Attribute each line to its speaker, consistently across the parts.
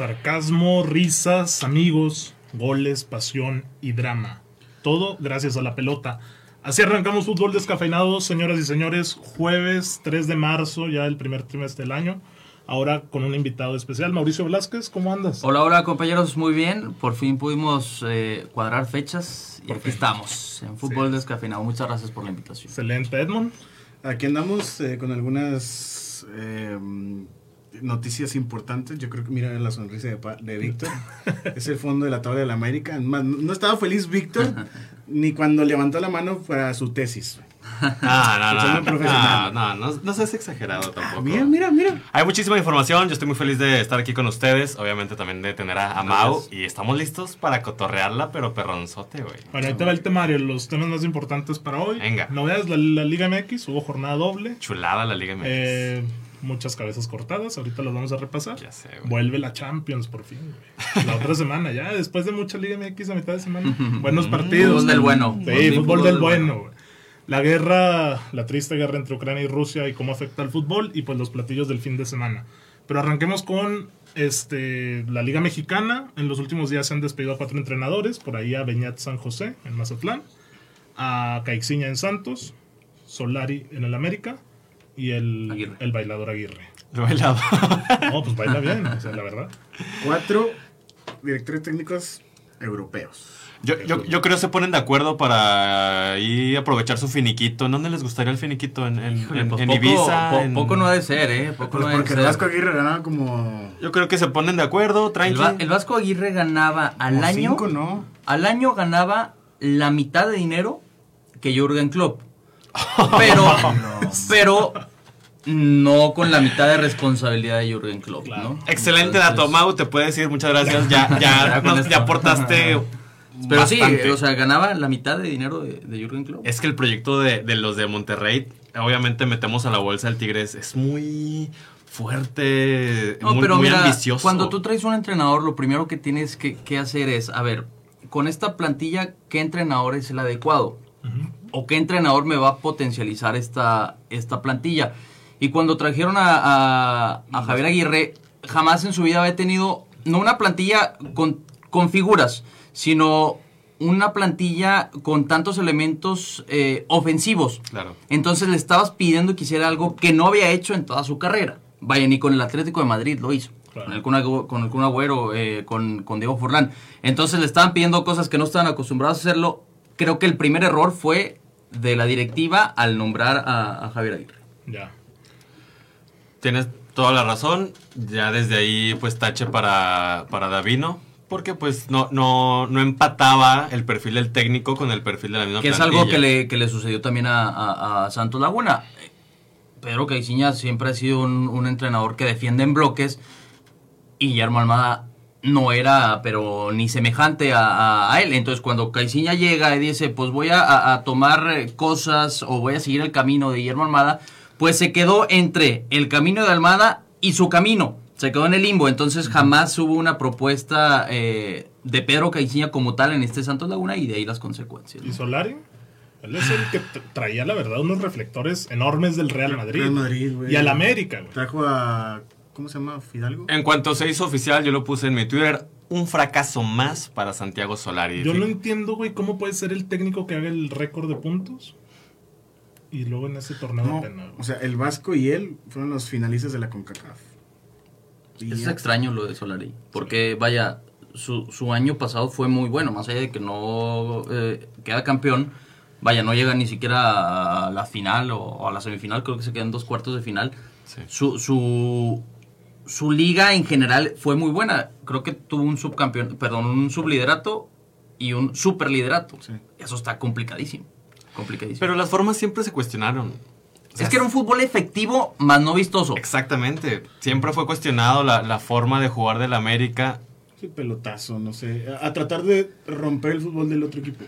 Speaker 1: Sarcasmo, risas, amigos, goles, pasión y drama. Todo gracias a la pelota. Así arrancamos fútbol descafeinado, señoras y señores. Jueves 3 de marzo, ya el primer trimestre del año. Ahora con un invitado especial, Mauricio Velázquez, ¿cómo andas?
Speaker 2: Hola, hola compañeros, muy bien. Por fin pudimos eh, cuadrar fechas y aquí estamos en Fútbol Descafeinado. Muchas gracias por la invitación.
Speaker 1: Excelente, Edmond.
Speaker 3: Aquí andamos eh, con algunas eh, noticias importantes. Yo creo que mira la sonrisa de, pa- de Víctor. es el fondo de la tabla de la América. Más, No estaba feliz Víctor ni cuando levantó la mano para su tesis.
Speaker 4: Ah, no, no, no, no, no, no seas exagerado tampoco.
Speaker 3: Mira, mira, mira.
Speaker 4: Hay muchísima información, yo estoy muy feliz de estar aquí con ustedes, obviamente también de tener a, a Mau y estamos listos para cotorrearla, pero perronzote, güey.
Speaker 1: Bueno, ahí te va el temario, los temas más importantes para hoy.
Speaker 4: Venga.
Speaker 1: Novedades de la, la Liga MX, hubo jornada doble.
Speaker 4: Chulada la Liga MX.
Speaker 1: Eh, muchas cabezas cortadas, ahorita las vamos a repasar.
Speaker 4: Ya sé, güey.
Speaker 1: Vuelve la Champions por fin, güey. La otra semana ya, después de mucha Liga MX a mitad de semana. Buenos partidos.
Speaker 2: Fútbol del bueno.
Speaker 1: Sí, fútbol, del bueno. güey. La guerra, la triste guerra entre Ucrania y Rusia y cómo afecta al fútbol y pues los platillos del fin de semana. Pero arranquemos con este la Liga Mexicana. En los últimos días se han despedido a cuatro entrenadores. Por ahí a Beñat San José en Mazatlán, a Caixinha en Santos, Solari en el América y el,
Speaker 2: Aguirre.
Speaker 1: el bailador Aguirre.
Speaker 4: He helado.
Speaker 1: No, pues baila bien, o sea, la verdad.
Speaker 3: Cuatro directores técnicos europeos.
Speaker 4: Yo, yo, yo creo que se ponen de acuerdo para ahí aprovechar su finiquito. ¿En dónde les gustaría el finiquito? ¿En, en,
Speaker 2: Híjole,
Speaker 4: en-
Speaker 2: pues
Speaker 4: en
Speaker 2: poco,
Speaker 4: Ibiza?
Speaker 2: po-
Speaker 4: en-
Speaker 2: poco no ha de ser, ¿eh? Poco
Speaker 3: Pues
Speaker 2: no
Speaker 3: porque el. Vasco Aguirre ganaba como.
Speaker 4: Yo creo que se ponen de acuerdo,
Speaker 2: El. Va- el Vasco Aguirre ganaba al
Speaker 3: como
Speaker 2: año.
Speaker 3: Cinco, ¿no?
Speaker 2: Al año ganaba la mitad de dinero que Jürgen Klopp. Pero, pero no con la mitad de responsabilidad de Jürgen Klopp, ¿no?
Speaker 4: Excelente
Speaker 2: Entonces,
Speaker 4: dato, Mau, te puede decir muchas gracias. Ya, ya,
Speaker 2: Ya
Speaker 4: nos- aportaste.
Speaker 2: Pero sí, o sea, ganaba la mitad de dinero de, de Jürgen Klopp.
Speaker 4: Es que el proyecto de, de los de Monterrey, obviamente metemos a la bolsa del Tigres, es muy fuerte,
Speaker 2: No,
Speaker 4: muy,
Speaker 2: pero
Speaker 4: muy
Speaker 2: mira,
Speaker 4: ambicioso.
Speaker 2: cuando tú traes un entrenador, lo primero que tienes que, que hacer es, a ver, con esta plantilla, ¿qué entrenador es el adecuado? ¿O qué entrenador me va a potencializar esta, esta plantilla? Y cuando trajeron a, a- a Javier Aguirre, jamás en su vida había tenido, no una plantilla con, con figuras, sino una plantilla con tantos elementos eh, ofensivos.
Speaker 4: Claro.
Speaker 2: Entonces le estabas pidiendo que hiciera algo que no había hecho en toda su carrera. Vaya, ni con el Atlético de Madrid lo hizo.
Speaker 1: Claro.
Speaker 2: Con el Kun Agü- con el Kun Agüero, eh, con, con Diego Forlán. Entonces le estaban pidiendo cosas que no estaban acostumbrados a hacerlo. Creo que el primer error fue de la directiva al nombrar a, a Javier Aguirre.
Speaker 1: Ya.
Speaker 4: Tienes toda la razón, ya desde ahí pues tache para, para Davino, porque pues no, no, no empataba el perfil del técnico con el perfil de la misma
Speaker 2: Que es algo que le, que le sucedió también a, a- a Santos Laguna. Pedro Caixinha siempre ha sido un, un entrenador que defiende en bloques y Guillermo Almada no era, pero ni semejante a, él. Entonces cuando Caixinha llega y dice, pues voy a, a- a tomar eh, cosas o voy a seguir el camino de Guillermo Almada, pues se quedó entre el camino de Almada y su camino. Se quedó en el limbo, entonces jamás hubo una propuesta eh, de Pedro Caixinha como tal en este Santos Laguna y de ahí las consecuencias.
Speaker 1: ¿Y Solari? Él es el que tra- traía, la verdad, unos reflectores enormes del Real Madrid.
Speaker 3: Real Madrid, güey.
Speaker 1: y al América, güey.
Speaker 3: Trajo a. ¿Cómo se llama? ¿Fidalgo?
Speaker 4: En cuanto se hizo oficial, yo lo puse en mi Twitter, un fracaso más para Santiago Solari.
Speaker 1: Yo no entiendo, güey, cómo puede ser el técnico que haga el récord de puntos y luego en ese torneo
Speaker 3: No, o sea, el Vasco y él fueron los finalistas de la CONCACAF. Y
Speaker 2: Es
Speaker 3: ya-
Speaker 2: extraño lo de Solari, porque vaya, su, su año pasado fue muy bueno, más allá de que no eh, queda campeón, vaya, no llega ni siquiera a la final o a la semifinal, creo que se quedan dos cuartos de final.
Speaker 4: Sí.
Speaker 2: Su, su, su liga en general fue muy buena, creo que tuvo un subcampeón, perdón, un subliderato y un superliderato.
Speaker 3: Sí.
Speaker 2: Eso está complicadísimo, complicadísimo.
Speaker 4: Pero las formas siempre se cuestionaron. O sea,
Speaker 2: es que era un fútbol efectivo, más no vistoso.
Speaker 4: Exactamente. Siempre fue cuestionado la, la forma de jugar del América.
Speaker 3: Sí, pelotazo, no sé. A, a tratar de romper el fútbol del otro equipo.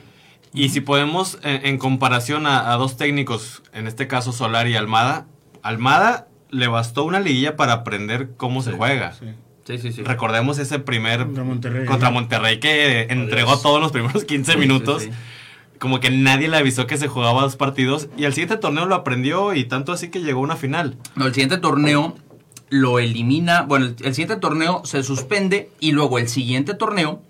Speaker 4: Y si podemos, en, en comparación a, a dos técnicos, en este caso Solari y Almada, Almada le bastó una liguilla para aprender cómo se juega.
Speaker 3: Sí.
Speaker 2: Sí, sí, sí.
Speaker 4: Recordemos ese primer
Speaker 3: Contra Monterrey.
Speaker 4: contra Monterrey que entregó
Speaker 1: Adiós.
Speaker 4: todos los primeros 15
Speaker 2: Sí,
Speaker 4: minutos. Como que nadie le avisó que se jugaba dos partidos. Y al siguiente torneo lo aprendió y tanto así que llegó a una final.
Speaker 2: No, el siguiente torneo lo elimina, bueno, el, el siguiente torneo se suspende y luego el siguiente torneo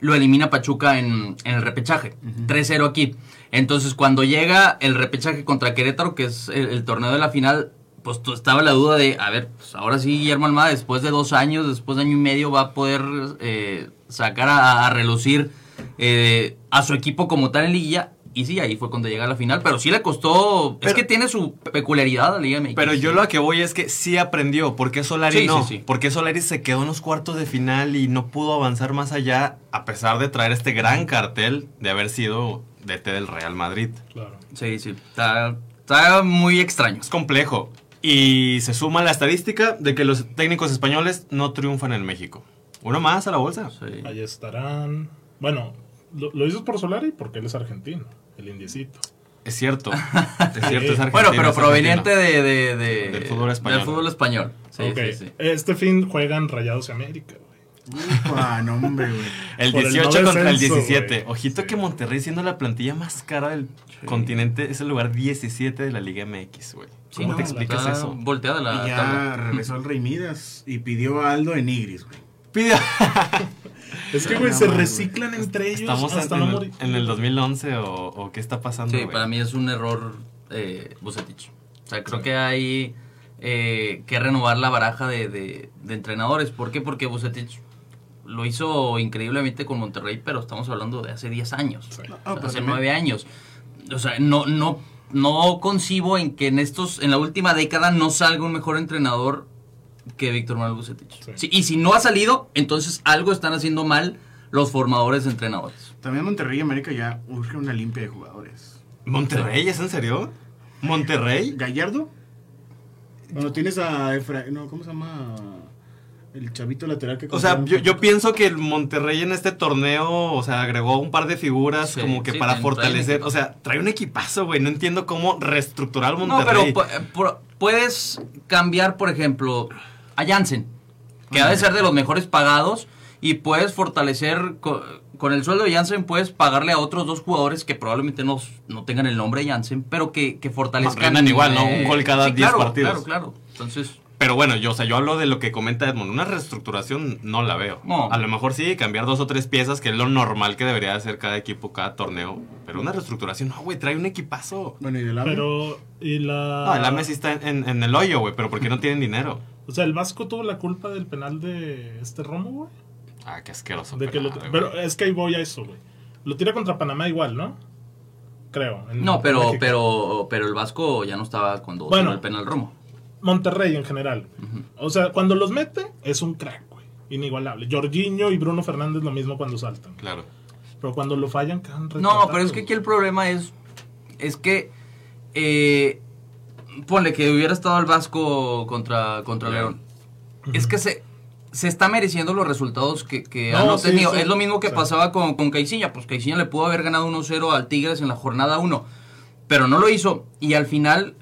Speaker 2: lo elimina Pachuca en, en el repechaje. 3-0 aquí. Entonces, cuando llega el repechaje contra Querétaro, que es el, el torneo de la final, pues estaba la duda de, a ver, pues ahora sí Guillermo Almada, después de dos años, después de año y medio, va a poder eh, sacar a, a relucir eh, a su equipo como tal en liguilla. Y sí, ahí fue cuando llega a la final, pero sí le costó... es que tiene su peculiaridad la Liga MX.
Speaker 4: Pero yo lo que voy es que sí aprendió. ¿Por qué Solari
Speaker 2: Sí,
Speaker 4: no?
Speaker 2: sí, sí.
Speaker 4: ¿Por qué Solari se quedó en los cuartos de final y no pudo avanzar más allá a pesar de traer este gran cartel de haber sido DT del Real Madrid?
Speaker 1: Claro.
Speaker 2: Sí, sí, está, está muy extraño.
Speaker 4: Es complejo. Y se suma la estadística de que los técnicos españoles no triunfan en México. Uno más a la bolsa.
Speaker 2: Sí.
Speaker 1: Ahí estarán. Bueno, lo, lo dices por Solari porque él es argentino, el indiecito.
Speaker 4: Es cierto. Es cierto, es argentino.
Speaker 2: Bueno, pero proveniente de, de- de-
Speaker 4: Del fútbol español.
Speaker 2: Del fútbol español. Sí,
Speaker 1: Ok,
Speaker 2: sí, sí.
Speaker 1: Este fin juegan Rayados y América, güey.
Speaker 3: Ufa, no, hombre, güey.
Speaker 4: El
Speaker 1: Por el
Speaker 4: 18
Speaker 1: no
Speaker 4: contra el
Speaker 1: descenso,
Speaker 4: 17.
Speaker 1: güey.
Speaker 4: Ojito
Speaker 1: Sí.
Speaker 4: que Monterrey, siendo la plantilla más cara del continente, es el lugar 17 de la Liga MX, güey.
Speaker 2: Sí,
Speaker 4: ¿Cómo
Speaker 2: no,
Speaker 4: te explicas eso?
Speaker 2: Volteada la
Speaker 3: Y ya
Speaker 2: tabla.
Speaker 3: regresó el Rey Midas y pidió a Aldo en Nigris, güey.
Speaker 4: Pide-
Speaker 1: Es que, güey,
Speaker 3: No
Speaker 1: se reciclan entre ellos
Speaker 4: ¿Estamos
Speaker 1: hasta
Speaker 4: en,
Speaker 1: no
Speaker 4: en
Speaker 1: morir.
Speaker 4: el, en el 2011 o, o qué está pasando?
Speaker 2: Sí, para mí es un error eh, Bucetich. O sea, creo que hay eh, que renovar la baraja de, de- de entrenadores. ¿Por qué? Porque Bucetich lo hizo increíblemente con Monterrey, pero estamos hablando de hace 10 años.
Speaker 1: Sí.
Speaker 3: No,
Speaker 2: O sea,
Speaker 3: pero
Speaker 2: hace
Speaker 3: también-
Speaker 2: 9 años. O sea, no, no, no concibo en que en estos, en la última década no salga un mejor entrenador que Víctor Manuel Bucetich.
Speaker 1: Sí.
Speaker 2: Sí, y si no ha salido, entonces algo están haciendo mal los formadores de entrenadores.
Speaker 3: También Monterrey y América ya urge una limpia de jugadores.
Speaker 4: ¿Monterrey? ¿Es en serio? ¿Monterrey?
Speaker 3: ¿Gallardo? Bueno, tienes a Efra... No, ¿cómo se llama? El chavito lateral que...
Speaker 4: O sea, yo, pienso que el Monterrey en este torneo, o sea, agregó un par de figuras
Speaker 2: Sí,
Speaker 4: como que
Speaker 2: sí,
Speaker 4: para fortalecer. O sea, trae un equipazo, güey. No entiendo cómo reestructurar al
Speaker 2: No,
Speaker 4: Monterrey.
Speaker 2: pero pu- pu- puedes cambiar, por ejemplo, a Jansen, que ha de ser de los mejores pagados, y puedes fortalecer co- con, el sueldo de Jansen, puedes pagarle a otros dos jugadores que probablemente no, no tengan el nombre de Jansen, pero que, que fortalezcan.
Speaker 4: Rindan igual, ¿no? Un gol cada 10
Speaker 2: claro,
Speaker 4: partidos.
Speaker 2: Claro, claro. Entonces,
Speaker 4: Pero bueno, yo, o sea, yo hablo de lo que comenta Edmond. Una reestructuración no la veo.
Speaker 2: No.
Speaker 4: A lo mejor sí, cambiar dos o tres piezas, que es lo normal que debería hacer cada equipo, cada torneo. Pero una reestructuración, no, güey, trae un equipazo.
Speaker 3: Bueno, y del AME.
Speaker 1: Pero, y la.
Speaker 4: No, el AME sí está en, en- en el hoyo, güey, pero ¿por qué no tienen dinero?
Speaker 1: O sea, el Vasco tuvo la culpa del penal de este Romo, güey.
Speaker 4: Ah, qué asqueroso.
Speaker 1: De que lo- pero es que ahí voy a eso, güey. Lo tira contra Panamá igual, ¿no? Creo. en-
Speaker 2: no, pero,
Speaker 1: México.
Speaker 2: pero, pero el Vasco ya no estaba cuando
Speaker 1: Bueno.
Speaker 2: el penal Romo.
Speaker 1: Monterrey en general. O sea, cuando los mete, es un crack, güey. Inigualable. Jorginho y Bruno Fernández lo mismo cuando saltan.
Speaker 4: Claro.
Speaker 1: Pero cuando lo fallan, quedan
Speaker 2: No, pero es que aquí el problema es, es que, eh, ponle que hubiera estado el Vasco contra, contra
Speaker 4: León.
Speaker 2: Es que se, se está mereciendo los resultados que, que
Speaker 1: No,
Speaker 2: han
Speaker 1: sí,
Speaker 2: obtenido.
Speaker 1: sí.
Speaker 2: es lo mismo que
Speaker 1: Sí.
Speaker 2: pasaba con, con Caixinha. Pues Caixinha le pudo haber ganado 1-0 al Tigres en la jornada 1, pero no lo hizo. Y al final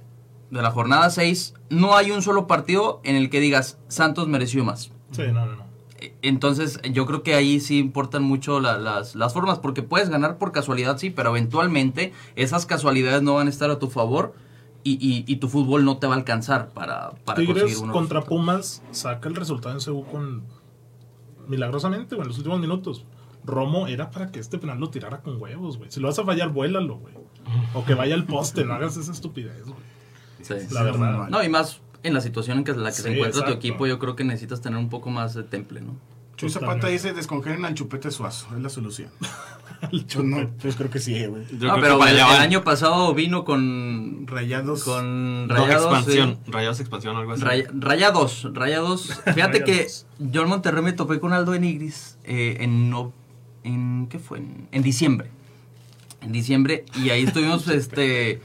Speaker 2: de la jornada 6 no hay un solo partido en el que digas Santos mereció más.
Speaker 1: Sí, no, no, no.
Speaker 2: Entonces, yo creo que ahí sí importan mucho la- las, las formas, porque puedes ganar por casualidad, sí, pero eventualmente esas casualidades no van a estar a tu favor y, y- y tu fútbol no te va a alcanzar para, para
Speaker 1: Tigres contra
Speaker 2: resultados.
Speaker 1: Pumas saca el resultado en CU con. Milagrosamente, güey, en los últimos minutos. Romo era para que este penal lo tirara con huevos, güey. Si lo vas a fallar, vuélalo, güey. O que vaya al poste, no hagas esa estupidez, güey.
Speaker 2: Sí.
Speaker 1: La verdad.
Speaker 2: No, y más en la situación en que, la que se encuentra tu equipo, yo creo que necesitas tener un poco más de temple, ¿no?
Speaker 3: Chuy Zapata dice, descongelen al chupete suazo. Es la solución. Yo no, yo creo que sí, güey.
Speaker 4: Yo
Speaker 2: No,
Speaker 4: creo
Speaker 2: pero el, año pasado vino con,
Speaker 3: Rayados.
Speaker 2: con
Speaker 4: No,
Speaker 2: Rayados.
Speaker 4: expansión.
Speaker 2: sí.
Speaker 4: Rayados expansión, algo así.
Speaker 2: Ray- Rayados, Rayados. Fíjate que yo en Monterrey me topé con Aldo Enigris eh, en, no- en ¿qué fue? En, en diciembre. En diciembre y ahí estuvimos este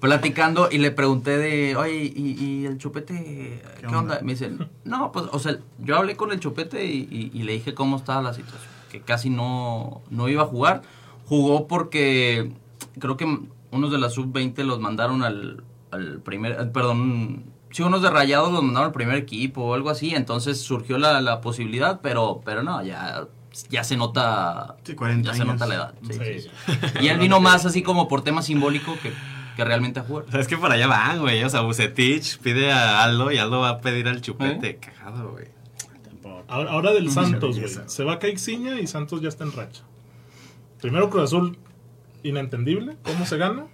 Speaker 2: platicando y le pregunté de, oye, ¿y, y el chupete qué, onda?
Speaker 3: onda?
Speaker 2: Me dicen, no, pues, o sea, yo hablé con el chupete y, y- y le dije cómo estaba la situación, que casi no, no iba a jugar. Jugó porque creo que unos de la sub-20 los mandaron al, al primer, eh, perdón, sí, unos de Rayados los mandaron al primer equipo o algo así, entonces surgió la, la posibilidad, pero, pero no, ya, ya se nota,
Speaker 3: Sí, 40
Speaker 2: ya se nota la edad. sí,
Speaker 1: Sí.
Speaker 2: sí, sí. Y él vino más así como por tema simbólico que, que realmente a jugar.
Speaker 4: O sea, es que para allá van, güey. O sea, Bucetich pide a Aldo y Aldo va a pedir al chupete. Cagado, güey.
Speaker 3: Tampoco.
Speaker 1: Ahora, ahora del Santos, güey. Se va Caixinha y Santos ya está en racha. Primero Cruz Azul, inentendible, cómo se gana.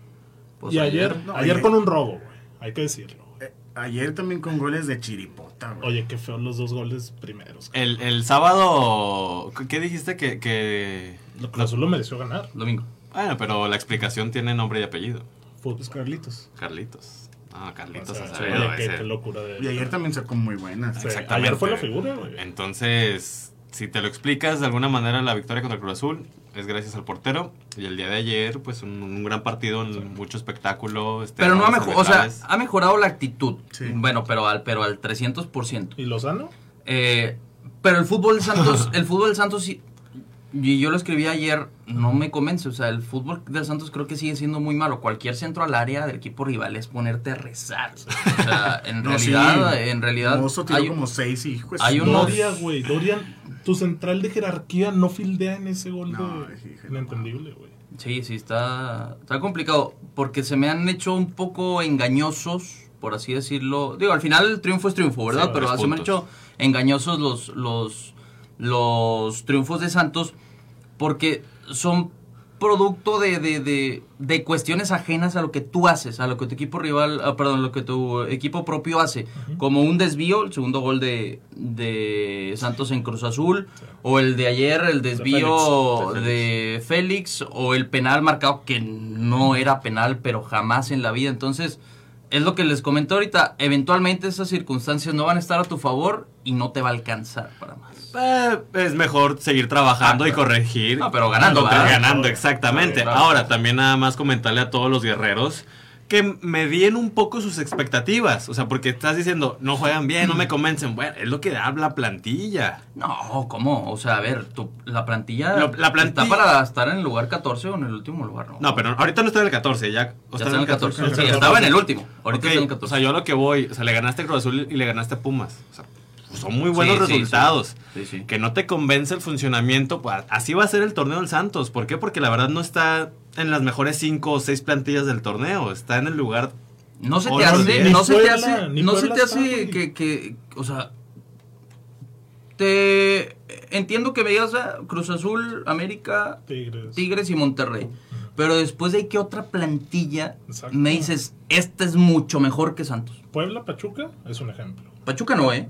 Speaker 2: Pues
Speaker 1: y ayer,
Speaker 3: no,
Speaker 1: ayer con un robo, güey. Hay que decirlo.
Speaker 3: Eh, ayer también con goles de chiripota, güey.
Speaker 1: Oye, qué feo los dos goles primeros.
Speaker 4: El, el sábado, ¿qué dijiste que, que...
Speaker 1: Lo- Cruz Azul lo mereció ganar.
Speaker 2: Domingo.
Speaker 4: Bueno, pero la explicación tiene nombre y apellido.
Speaker 1: Fútbol.
Speaker 3: Los Carlitos.
Speaker 4: Carlitos. Ah, Carlitos
Speaker 1: O sea, oye, qué, locura de
Speaker 3: Y ayer también sacó muy buenas.
Speaker 1: Sí.
Speaker 4: Exactamente.
Speaker 1: Ayer fue la figura, güey.
Speaker 4: Entonces, si te lo explicas de alguna manera, la victoria contra el Cruz Azul es gracias al portero. Y el día de ayer, pues un, un gran partido, mucho espectáculo. este,
Speaker 2: Pero no ha mejorado, o sea, ha mejorado la actitud.
Speaker 3: Sí.
Speaker 2: Bueno, pero al, pero al 300%.
Speaker 1: ¿Y Lozano?
Speaker 2: Eh, pero el fútbol del Santos, el fútbol del Santos, sí- y yo lo escribí ayer, no me convence. O sea, el fútbol del Santos creo que sigue siendo muy malo. Cualquier centro al área del equipo rival es ponerte a rezar. O sea, en
Speaker 3: No,
Speaker 2: realidad,
Speaker 3: sí.
Speaker 2: en realidad.
Speaker 3: Mozo tiró
Speaker 2: hay-
Speaker 3: como seis y hijo de
Speaker 2: hay unos-
Speaker 1: Doria, güey. Dorian, tu central de jerarquía no fildea en ese gol
Speaker 3: No,
Speaker 1: de...
Speaker 3: híjole,
Speaker 1: Inentendible, güey.
Speaker 2: Sí, sí, está, está complicado. Porque se me han hecho un poco engañosos, por así decirlo. Digo, al final el triunfo es triunfo, ¿verdad?
Speaker 4: Sí,
Speaker 2: Pero se me han hecho engañosos los, los, los triunfos de Santos porque son producto de, de, de, de cuestiones ajenas a lo que tú haces, a lo que tu equipo rival, ah, perdón, lo que tu equipo propio hace, como un desvío, el segundo gol de, de Santos en Cruz Azul, o el de ayer, el desvío
Speaker 1: Félix.
Speaker 2: de Félix, o el penal marcado que no era penal, pero jamás en la vida. Entonces, es lo que les comento ahorita, eventualmente esas circunstancias no van a estar a tu favor y no te va a alcanzar para más.
Speaker 4: Eh, es mejor seguir trabajando
Speaker 2: Ah,
Speaker 4: y
Speaker 2: pero-
Speaker 4: corregir.
Speaker 2: No, pero ganando, ¿verdad?
Speaker 4: ganando, exactamente.
Speaker 2: Claro.
Speaker 4: Ahora, también nada más comentarle a todos los guerreros que medien un poco sus expectativas. O sea, porque estás diciendo, no juegan bien, no me convencen. Bueno, es lo que da la plantilla.
Speaker 2: No, ¿cómo? O sea, a ver, tu- la plantilla
Speaker 4: la plantilla-
Speaker 2: está para estar en el lugar 14 o en el último lugar, ¿no?
Speaker 4: No, pero ahorita no está en el 14, ya. o
Speaker 2: ya está en el 14.
Speaker 1: en el
Speaker 2: Sí,
Speaker 1: 14.
Speaker 2: estaba en el último. Ahorita
Speaker 4: Ok,
Speaker 2: está en el
Speaker 4: O
Speaker 2: 14.
Speaker 4: sea, yo a lo que voy, o sea, le ganaste a Cruz Azul y le ganaste a Pumas. O sea, son muy buenos
Speaker 2: Sí, sí,
Speaker 4: resultados.
Speaker 2: Sí, sí.
Speaker 4: Que no te convence el funcionamiento, pues así va a ser el torneo del Santos. ¿Por qué? Porque la verdad no está en las mejores cinco o seis plantillas del torneo. Está en el lugar.
Speaker 2: No se te hace,
Speaker 1: ni
Speaker 2: no se te hace, no se te hace que, que, o sea, te entiendo que veías a Cruz Azul, América,
Speaker 1: Tigres.
Speaker 2: Tigres y Monterrey. Pero después de ¿qué otra plantilla
Speaker 1: Exacto.
Speaker 2: me dices, esta es mucho mejor que Santos?
Speaker 1: Puebla, Pachuca es un ejemplo.
Speaker 2: Pachuca no, ¿eh?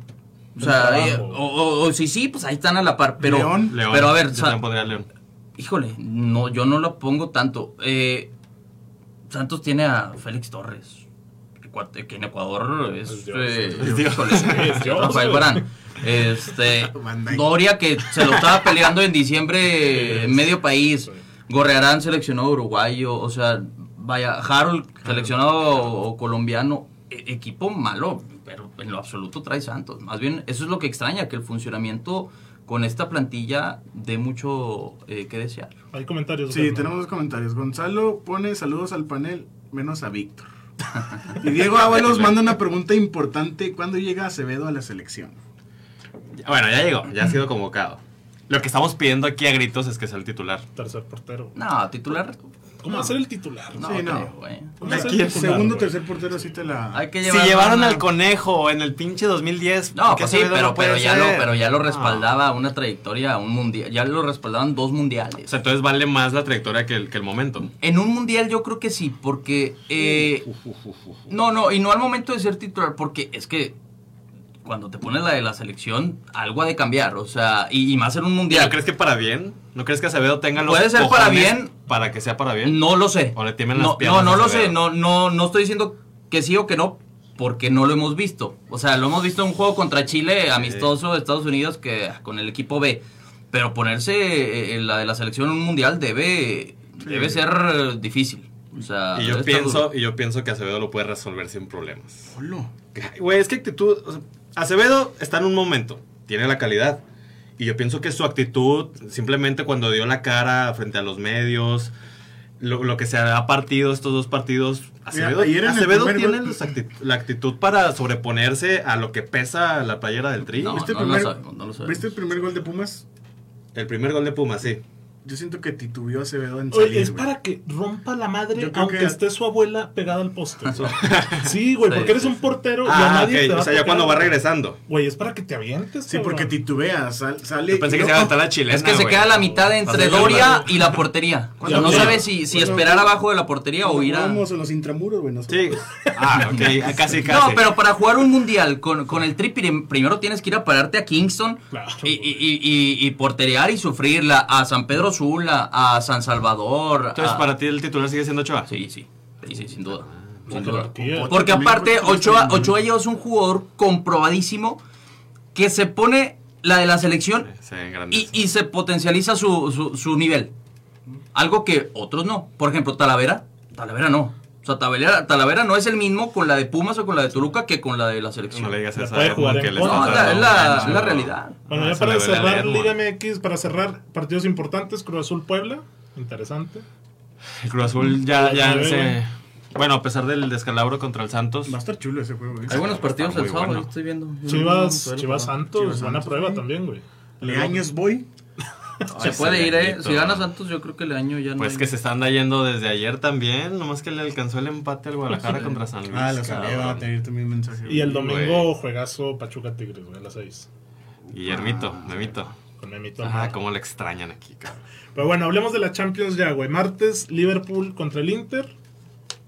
Speaker 2: O sea, eh, o, o- o si sí, pues ahí están a la par. Pero,
Speaker 3: León.
Speaker 4: León.
Speaker 2: pero a ver,
Speaker 4: yo
Speaker 2: Sa-
Speaker 4: también pondría a León.
Speaker 2: híjole, no, yo no lo pongo tanto. Eh, Santos tiene a Félix Torres, que en Ecuador es,
Speaker 1: Es Dios,
Speaker 2: eh,
Speaker 4: es Dios.
Speaker 2: híjole,
Speaker 1: Es Dios,
Speaker 2: Rafael. Varane. Este. Doria que se lo estaba peleando en diciembre en medio país.
Speaker 1: Sí.
Speaker 2: Gorrearán seleccionado uruguayo, o sea, vaya, Harold seleccionado colombiano, E- equipo malo, pero en lo absoluto trae Santos. Más bien, eso es lo que extraña, que el funcionamiento con esta plantilla dé mucho eh, que desear.
Speaker 1: Hay comentarios.
Speaker 3: Sí, tenemos comentarios. Gonzalo pone saludos al panel, menos a Víctor. Y Diego Ábalos manda una pregunta importante. ¿Cuándo llega Acevedo a la selección?
Speaker 4: Bueno, ya llegó, ya ha sido convocado. Lo que estamos pidiendo aquí a gritos es que sea el titular.
Speaker 1: Tercer portero.
Speaker 2: No, titular.
Speaker 1: ¿Cómo va a ser el titular?
Speaker 2: No,
Speaker 3: Sí, no.
Speaker 2: creo, güey.
Speaker 1: ¿Cómo va a ser
Speaker 3: Aquí
Speaker 1: el titular,
Speaker 3: segundo,
Speaker 1: güey?
Speaker 3: tercer portero sí te la...
Speaker 2: Hay que
Speaker 4: Si
Speaker 2: llevar
Speaker 4: llevaron
Speaker 2: una-
Speaker 4: al conejo en el pinche 2010.
Speaker 2: No,
Speaker 4: ¿por qué
Speaker 2: pues sí, pero,
Speaker 4: no
Speaker 2: pero, ya lo, pero ya lo
Speaker 4: No.
Speaker 2: respaldaba una trayectoria, un mundial. Ya lo respaldaban dos mundiales.
Speaker 4: O sea, entonces vale más la trayectoria que el, que el momento.
Speaker 2: En un mundial yo creo que sí, porque... eh, no, no, y no al momento de ser titular, porque es que cuando te pones la de la selección, algo ha de cambiar, o sea, y, y más en un
Speaker 4: ¿Y
Speaker 2: mundial.
Speaker 4: ¿No crees que para bien? ¿No crees que Acevedo tenga los
Speaker 2: Puede ser para bien.
Speaker 4: Para que sea para bien.
Speaker 2: No lo sé.
Speaker 4: O le tiemblan las
Speaker 2: no,
Speaker 4: piernas
Speaker 2: no, no lo sé, no, no, no estoy diciendo que sí o que no, porque no lo hemos visto. O sea, lo hemos visto en un juego contra Chile, amistoso de Estados Unidos, que con el equipo B. Pero ponerse eh, en la de la selección en un mundial debe, debe ser eh, difícil. O sea,
Speaker 4: Y yo pienso,
Speaker 2: duro.
Speaker 4: y yo pienso que Acevedo lo puede resolver sin problemas.
Speaker 3: Olo.
Speaker 4: Güey, es que actitud. o sea, Acevedo está en un momento, tiene la calidad. Y yo pienso que su actitud, simplemente cuando dio la cara frente a los medios, lo, lo que se ha partido estos dos partidos, Acevedo,
Speaker 3: el
Speaker 4: Acevedo
Speaker 3: primer
Speaker 4: tiene
Speaker 3: gol-
Speaker 4: los acti- la actitud para sobreponerse a lo que pesa la playera del tri.
Speaker 2: No,
Speaker 3: ¿Viste, el
Speaker 2: lo
Speaker 3: primer,
Speaker 2: sabemos, no lo.
Speaker 3: ¿Viste el primer gol de Pumas?
Speaker 4: El primer gol de Pumas, sí.
Speaker 3: Yo siento que titubeó Acevedo en
Speaker 1: Oye,
Speaker 3: salir,
Speaker 1: es
Speaker 3: güey.
Speaker 1: para que rompa la madre
Speaker 3: Yo creo
Speaker 1: aunque
Speaker 3: que-
Speaker 1: esté su abuela pegada al poste. sí, güey, porque eres un portero y a
Speaker 4: Ah,
Speaker 1: nadie te
Speaker 4: ok.
Speaker 1: va
Speaker 4: O
Speaker 1: a
Speaker 4: sea, ya
Speaker 1: tocar,
Speaker 4: cuando va regresando.
Speaker 1: Güey, es para que te avientes,
Speaker 3: Sí, porque titubea, sal- sale.
Speaker 4: Yo pensé que se
Speaker 3: luego-
Speaker 4: iba a aventar la chilena.
Speaker 2: Es que se
Speaker 4: güey.
Speaker 2: queda a la mitad entre Doria y la portería. O sea, no
Speaker 1: Ya,
Speaker 2: sabe
Speaker 1: ya.
Speaker 2: si, si
Speaker 3: Cuando-
Speaker 2: esperar abajo de la portería o
Speaker 3: Cuando
Speaker 2: ir a...
Speaker 3: jugábamos en los intramuros, güey.
Speaker 4: Sí. Ah, ok. ah, Casi, casi.
Speaker 2: No, pero para jugar un mundial con, con el tri prim- primero tienes que ir a pararte a Kingston y, y- y porterear y sufrirla a San Pedro Sula, a San Salvador.
Speaker 4: Entonces,
Speaker 2: a-
Speaker 4: para ti el titular sigue siendo Ochoa.
Speaker 2: Sí, sí, sí, sí, sin duda.
Speaker 1: La
Speaker 2: Sin duda. Porque aparte, Ochoa, Ochoa ya es un jugador comprobadísimo que se pone la de la selección
Speaker 4: Se
Speaker 2: y, se potencializa su, su, su nivel. Algo que otros no. Por ejemplo, Talavera. Talavera no. O sea, Talavera, Talavera no es el mismo con la de Pumas o con la de Toluca que con la de la selección.
Speaker 4: No le digas
Speaker 1: Le
Speaker 4: eso
Speaker 1: puede
Speaker 4: a
Speaker 1: jugar
Speaker 4: Edmond,
Speaker 1: en
Speaker 4: que le
Speaker 1: contra.
Speaker 2: No,
Speaker 4: está
Speaker 2: es la, es la- realidad.
Speaker 1: Bueno, ya para cerrar. Liga MX, para cerrar partidos importantes, Cruz Azul Puebla, interesante.
Speaker 4: El Cruz Azul ya, ya
Speaker 1: Se.
Speaker 4: Bueno, a pesar del descalabro contra el Santos.
Speaker 3: Va a estar chulo ese juego, güey.
Speaker 2: Hay buenos partidos el sábado,
Speaker 4: bueno.
Speaker 2: estoy viendo.
Speaker 1: Chivas, Chivas Santos,
Speaker 3: Chivas
Speaker 1: buena
Speaker 3: Santos,
Speaker 1: prueba
Speaker 3: sí.
Speaker 1: también, güey.
Speaker 3: Leaños Boy.
Speaker 2: Se puede ir, eh. Si gana Santos, yo creo que el año ya no.
Speaker 4: Pues
Speaker 2: hay-
Speaker 4: que se están yendo desde ayer también, nomás que le alcanzó el empate al Guadalajara contra San Luis.
Speaker 3: Ah, la salida va a
Speaker 4: cabrón.
Speaker 3: tener también un mensaje.
Speaker 1: Y el
Speaker 3: güey.
Speaker 1: domingo juegazo Pachuca Tigres, güey, a las 6.
Speaker 4: Guillermito,
Speaker 3: Ah,
Speaker 4: Memito.
Speaker 1: Con Memito.
Speaker 4: Ah, cómo le extrañan aquí, cabrón.
Speaker 1: Pero bueno, hablemos de la Champions ya, güey. Martes, Liverpool contra el Inter.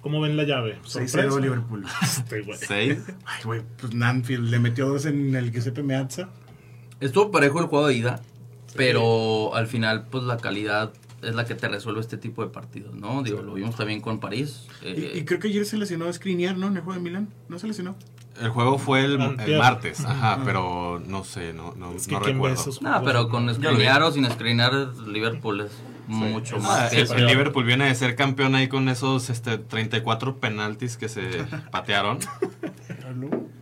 Speaker 1: ¿Cómo ven la llave?
Speaker 3: 6-0 Liverpool.
Speaker 1: Este, güey.
Speaker 4: ¿Seis?
Speaker 3: Ay, güey, pues Nanfield le metió dos en el Giuseppe Meazza.
Speaker 2: Estuvo parejo el juego de ida, pero al final, pues la calidad es la que te resuelve este tipo de partidos, ¿no? Digo, lo vimos también con París. eh,
Speaker 3: Y, y creo que ayer se lesionó a Skriniar, ¿no? En el juego de Milán. ¿No se lesionó?
Speaker 4: El juego fue el, el martes, ajá, pero no sé, no, no,
Speaker 1: Es que
Speaker 4: no recuerdo.
Speaker 2: No, pero con escrinear o sin escrinear, Liverpool es mucho
Speaker 1: es-
Speaker 2: más
Speaker 4: Ah,
Speaker 2: eso.
Speaker 4: el Liverpool viene de ser campeón ahí con esos este, 34 penaltis que se patearon.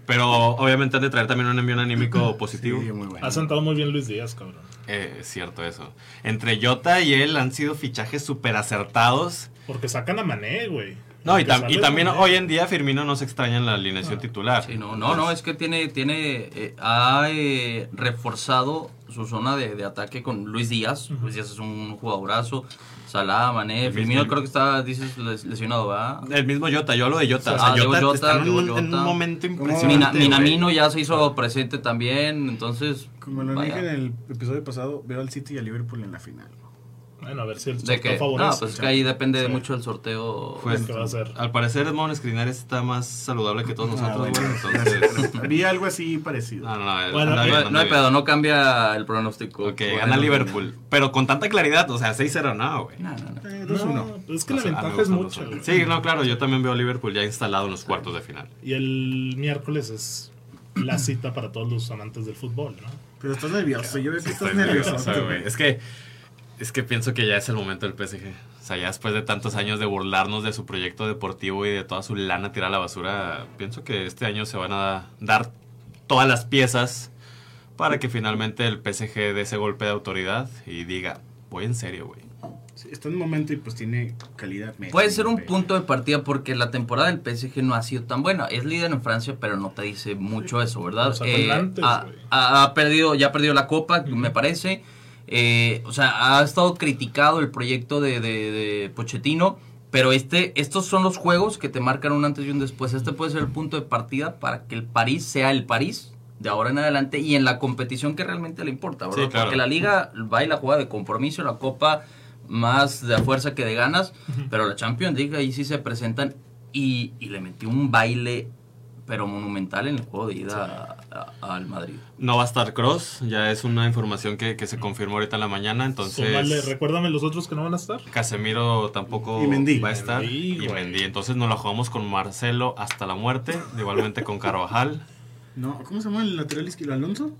Speaker 4: Pero obviamente han de traer también un envío anímico positivo.
Speaker 3: Sí, muy bueno.
Speaker 1: Ha sentado muy bien Luis Díaz, cabrón.
Speaker 4: Eh, es cierto eso. Entre Jota y él han sido fichajes súper acertados.
Speaker 1: Porque sacan a Mané, güey.
Speaker 4: No, y, tam- también hoy en día Firmino no se extraña en la alineación titular.
Speaker 2: Sí, no, no, no, es que tiene, tiene, eh, ha eh, reforzado su zona de, de ataque con Luis Díaz. Luis Díaz es un jugadorazo. Salah, Mané,
Speaker 4: El
Speaker 2: Firmino
Speaker 4: mismo-
Speaker 2: creo que está, dices, les- lesionado, ¿verdad?
Speaker 4: El mismo Jota, yo hablo de Jota. O sea,
Speaker 2: Ah,
Speaker 4: Jota,
Speaker 2: Jota,
Speaker 4: está en un, en un
Speaker 2: Jota.
Speaker 4: momento impresionante.
Speaker 2: Mina-. Minamino ya se hizo presente también, entonces...
Speaker 3: Como lo
Speaker 2: vaya.
Speaker 3: dije en el episodio pasado, veo al City y al Liverpool en la final.
Speaker 1: Bueno, a ver si el
Speaker 2: De
Speaker 1: sorteo
Speaker 2: que, no,
Speaker 1: favorece.
Speaker 2: pues es que ahí depende
Speaker 1: Sí.
Speaker 2: mucho del sorteo.
Speaker 4: Pues,
Speaker 1: ¿Qué va a hacer?
Speaker 4: Al parecer, Edmond Skriniar está más saludable que todos nosotros,
Speaker 3: Ah,
Speaker 4: güey.
Speaker 3: bueno,
Speaker 4: entonces.
Speaker 3: Vi algo así parecido.
Speaker 4: No, no, no.
Speaker 1: Bueno,
Speaker 4: anda
Speaker 1: eh,
Speaker 4: bien,
Speaker 2: no, no hay pedo, no cambia el pronóstico.
Speaker 4: Ok,
Speaker 2: Bueno,
Speaker 4: gana
Speaker 2: no,
Speaker 4: Liverpool. Pero con tanta claridad, o sea, 6-0 no, güey.
Speaker 2: No, no, no.
Speaker 3: Eh,
Speaker 1: No,
Speaker 3: 2-1.
Speaker 1: es que
Speaker 4: O
Speaker 1: la
Speaker 4: sea, a mí
Speaker 1: ventaja
Speaker 4: me
Speaker 1: es
Speaker 4: dos. Sí, no, claro, yo también veo a Liverpool ya instalado en los cuartos de final.
Speaker 1: Y el miércoles es la cita para todos los amantes del fútbol, ¿no?
Speaker 3: Pero estás nervioso. Yo veo que estás nervioso.
Speaker 4: Es que, es que pienso que ya es el momento del PSG. O sea, ya después de tantos años de burlarnos de su proyecto deportivo y de toda su lana tirada a la basura, pienso que este año se van a dar todas las piezas para que finalmente el PSG dé ese golpe de autoridad y diga, voy en serio, güey.
Speaker 3: Sí, está en un momento y pues tiene calidad media.
Speaker 2: Puede ser un
Speaker 3: Pero-
Speaker 2: punto de partida porque la temporada del PSG no ha sido tan buena. Es líder en Francia, pero no te dice mucho eso, ¿verdad? Ha,
Speaker 1: güey.
Speaker 2: ha- ha perdido, ya ha perdido la copa, me parece. Eh, o sea, ha estado criticado el proyecto de, de, de Pochettino. Pero este, estos son los juegos que te marcan un antes y un después. Este puede ser el punto de partida para que el París sea el París de ahora en adelante y en la competición que realmente le importa, ¿verdad?
Speaker 4: Sí, claro.
Speaker 2: Porque la liga va y la juega de compromiso, la copa más de fuerza que de ganas, pero la Champions League ahí sí se presentan y, y le metió un baile pero monumental en el juego de ida al Madrid.
Speaker 4: No va a estar Cross, ya es una información que, que se confirmó ahorita en la mañana, entonces...
Speaker 1: Súmale, recuérdame los otros que no van a estar.
Speaker 4: Casemiro tampoco
Speaker 3: Y Mendy.
Speaker 4: va a estar.
Speaker 1: Mendy,
Speaker 4: y. Mendy. Entonces nos la jugamos con Marcelo hasta la muerte. Igualmente con Carvajal.
Speaker 3: No, ¿cómo se llama el lateral izquierdo? ¿Alonso?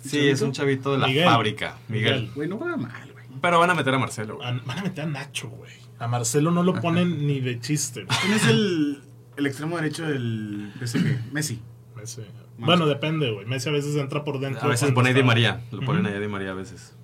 Speaker 4: Sí, es un chavito de la
Speaker 1: Miguel.
Speaker 4: fábrica. Miguel.
Speaker 3: Güey, no va mal, güey.
Speaker 4: Pero van a meter a Marcelo.
Speaker 1: van a meter a Nacho, güey. A Marcelo no lo ponen ni de chiste.
Speaker 3: ¿Quién es el, el extremo derecho del PSG? Messi.
Speaker 1: Messi. Bueno, depende, güey. Messi a veces entra por dentro.
Speaker 4: A veces pone Di María. Lo ponen
Speaker 1: Ujú.
Speaker 4: ahí a Di María a veces.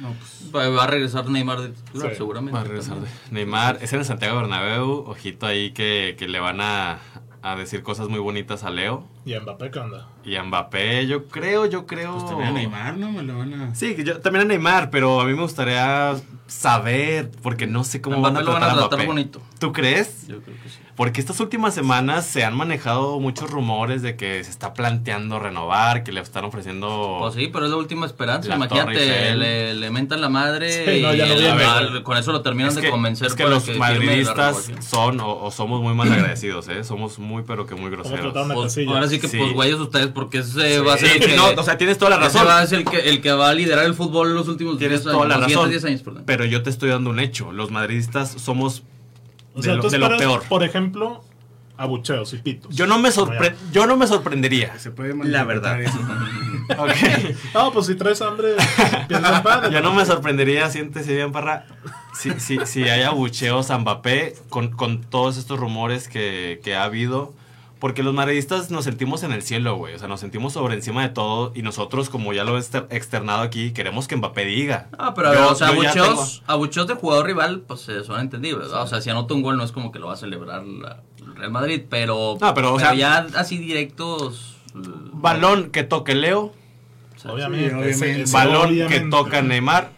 Speaker 3: No, pues.
Speaker 2: Va a regresar Neymar de titular,
Speaker 1: Sí,
Speaker 2: seguramente.
Speaker 4: Va a regresar de Neymar. Es en el Santiago Bernabéu. Ojito ahí que, que le van a, a decir cosas muy bonitas a Leo.
Speaker 1: ¿Y a Mbappé qué onda?
Speaker 4: Y a Mbappé, yo creo, yo creo...
Speaker 3: Pues también a Neymar, ¿no? Me lo van a.
Speaker 4: Sí, que yo, también a Neymar, pero a mí me gustaría saber, porque no sé cómo van a
Speaker 2: lo van a
Speaker 4: tratar a
Speaker 2: tratar
Speaker 4: Mbappé.
Speaker 2: bonito.
Speaker 4: ¿Tú crees?
Speaker 2: Yo creo que sí.
Speaker 4: Porque estas últimas semanas se han manejado muchos rumores de que se está planteando renovar, que le están ofreciendo...
Speaker 2: Pues sí, pero es la última esperanza.
Speaker 4: La
Speaker 2: Imagínate, le, le mentan la madre
Speaker 1: Sí, no,
Speaker 2: y
Speaker 1: ya no
Speaker 2: el-
Speaker 1: viene.
Speaker 2: al- con eso lo terminan
Speaker 4: es
Speaker 2: de
Speaker 4: que,
Speaker 2: convencer
Speaker 4: es que los
Speaker 2: la
Speaker 4: madridistas son o, o somos muy mal agradecidos, ¿eh? Somos muy pero que muy groseros.
Speaker 2: Pues, ahora sí que,
Speaker 4: Sí.
Speaker 2: pues, güeyes ustedes, porque ese
Speaker 4: Sí,
Speaker 2: va a ser el que...
Speaker 4: no, o sea, tienes toda la
Speaker 2: ese
Speaker 4: razón.
Speaker 2: va a ser el que, el que va a liderar el fútbol los últimos
Speaker 4: Tienes
Speaker 2: 10
Speaker 4: toda la
Speaker 2: años, los
Speaker 4: razón.
Speaker 2: siguientes 10 años, perdón.
Speaker 4: Pero yo te estoy dando un hecho. Los madridistas somos
Speaker 1: O
Speaker 4: de,
Speaker 1: sea,
Speaker 4: lo, de peor.
Speaker 1: por ejemplo, abucheos y pitos.
Speaker 4: Yo no me sorpre- yo no me sorprendería.
Speaker 3: Se puede
Speaker 4: La verdad.
Speaker 3: eso.
Speaker 1: No, pues si traes hambre, piensa en.
Speaker 4: Yo no me sorprendería, siéntese bien, Parra, si, si, si hay abucheos a Mbappé con, con todos estos rumores que, que ha habido. Porque los madridistas nos sentimos en el cielo, güey. O sea, nos sentimos sobre encima de todo. Y nosotros, como ya lo he exter- externado aquí, queremos que Mbappé diga.
Speaker 2: Ah, pero
Speaker 4: Yo-
Speaker 2: o sea,
Speaker 4: yo ya
Speaker 2: abucheos, abucheos de jugador rival, pues eh, son entendibles, ¿verdad? O sea, si anota un gol no es como que lo va a celebrar la- el Real Madrid, pero,
Speaker 4: No, pero, o sea-
Speaker 2: ya así directos... eh,
Speaker 4: Balón que toque Leo,
Speaker 1: Obviamente.
Speaker 3: Sí, obviamente.
Speaker 1: ese- ese
Speaker 4: balón
Speaker 1: obviamente.
Speaker 4: que toca Neymar,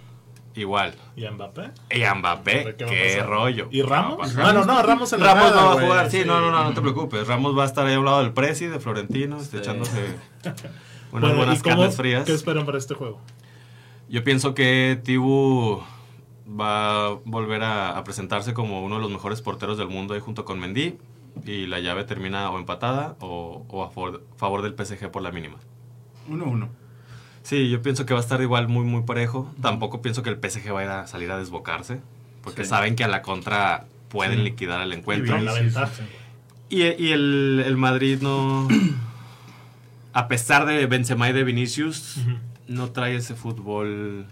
Speaker 4: igual.
Speaker 1: ¿Y a Mbappé?
Speaker 4: Y a Mbappé,
Speaker 1: ¿Qué
Speaker 4: rollo.
Speaker 1: ¿Y Ramos?
Speaker 4: No,
Speaker 1: Bueno, no, Ramos en la
Speaker 4: Ramos no va a jugar, sí, no, no, no, no te preocupes. Ramos va a estar ahí a un lado del Presi, de Florentino, este,
Speaker 2: Sí.
Speaker 4: echándose unas
Speaker 1: Bueno, ¿y
Speaker 4: buenas carnes frías.
Speaker 1: ¿Qué esperan para este juego?
Speaker 4: Yo pienso que Tibu va a volver a, a presentarse como uno de los mejores porteros del mundo ahí junto con Mendy. Y la llave termina o empatada o, o a favor, favor del PSG por la mínima.
Speaker 3: Uno, uno.
Speaker 4: Sí, yo pienso que va a estar igual muy, muy parejo. Tampoco pienso que el PSG vaya a salir a desbocarse. Porque
Speaker 2: Sí.
Speaker 4: saben que a la contra pueden
Speaker 1: Sí.
Speaker 4: liquidar el
Speaker 1: Y
Speaker 4: encuentro.
Speaker 1: traen la ventaja.
Speaker 4: Y, y el, el Madrid no. A pesar de Benzema y de Vinicius, no trae ese fútbol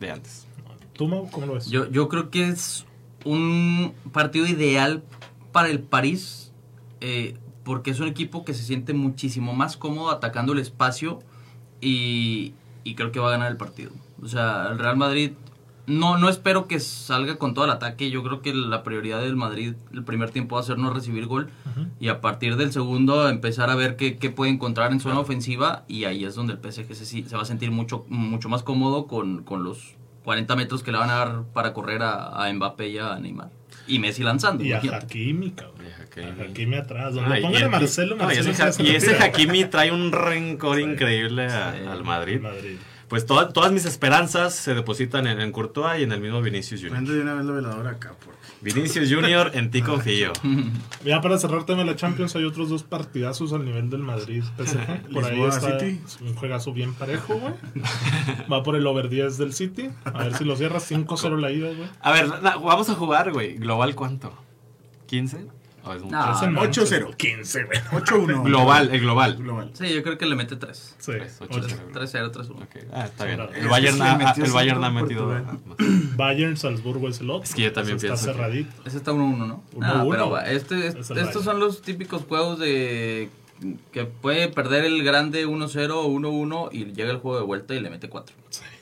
Speaker 4: de antes.
Speaker 1: ¿Tú, Mau, cómo lo ves?
Speaker 2: Yo, yo creo que es un partido ideal para el París, eh, porque es un equipo que se siente muchísimo más cómodo atacando el espacio y, y creo que va a ganar el partido. O sea, el Real Madrid, no, no espero que salga con todo el ataque, yo creo que la prioridad del Madrid el primer tiempo va a ser no recibir gol
Speaker 1: Ujú.
Speaker 2: y a partir del segundo empezar a ver qué, qué puede encontrar en zona ofensiva y ahí es donde el PSG se, se va a sentir mucho, mucho más cómodo con, con los 40 metros que le van a dar para correr a, a Mbappé y a Neymar. Y Messi lanzando.
Speaker 1: Y a. Hakimi, cabrón.
Speaker 4: Y a Hakimi.
Speaker 1: Hakimi atrás. Donde
Speaker 4: Ah, y
Speaker 1: pongan a
Speaker 4: el-
Speaker 1: Marcelo,
Speaker 4: no, y
Speaker 1: Marcelo.
Speaker 4: ese,
Speaker 1: se
Speaker 4: Ha- y ese
Speaker 1: retira.
Speaker 4: Hakimi trae un rencor increíble a-
Speaker 1: Sí,
Speaker 4: al Madrid.
Speaker 1: Madrid.
Speaker 4: Pues toda- todas mis esperanzas se depositan en, en Courtois y en el mismo Vinicius Junior.
Speaker 3: Prende de una vez la veladora acá, porque.
Speaker 4: Vinicius Junior, en ti confío.
Speaker 1: Ya para cerrar tema de la Champions, hay otros dos partidazos al nivel del Madrid PSG. Por ahí está
Speaker 3: City.
Speaker 1: un juegazo bien parejo, güey. Va por el over 10 del City. A ver si lo cierras 5-0 la ida, güey.
Speaker 4: A ver, na- vamos a jugar, güey. ¿Global cuánto? ¿15? ¿O es mucho?
Speaker 2: No,
Speaker 1: Es en
Speaker 2: no.
Speaker 1: 8-0. 15, güey.
Speaker 3: 8-1.
Speaker 4: Global, el global.
Speaker 3: Global.
Speaker 2: Sí, yo creo que le mete 3.
Speaker 1: Sí,
Speaker 4: Tres, ocho,
Speaker 1: ocho.
Speaker 4: cero.
Speaker 2: 3-0, 3-1.
Speaker 4: Ok, Ah, está bien. El Bayern,
Speaker 3: sí
Speaker 4: ha, el Bayern ha metido.
Speaker 1: Bayern, Salzburgo es el otro.
Speaker 4: Es que yo también pienso
Speaker 1: Está
Speaker 4: que-
Speaker 1: cerradito.
Speaker 2: Ese está 1-1, ¿no?
Speaker 1: Uno,
Speaker 2: Ah,
Speaker 1: uno.
Speaker 2: pero va, este,
Speaker 1: Es el
Speaker 2: estos
Speaker 1: Bayern.
Speaker 2: son los típicos juegos de que puede perder el grande 1-0 o 1-1 y llega el juego de vuelta y le mete 4.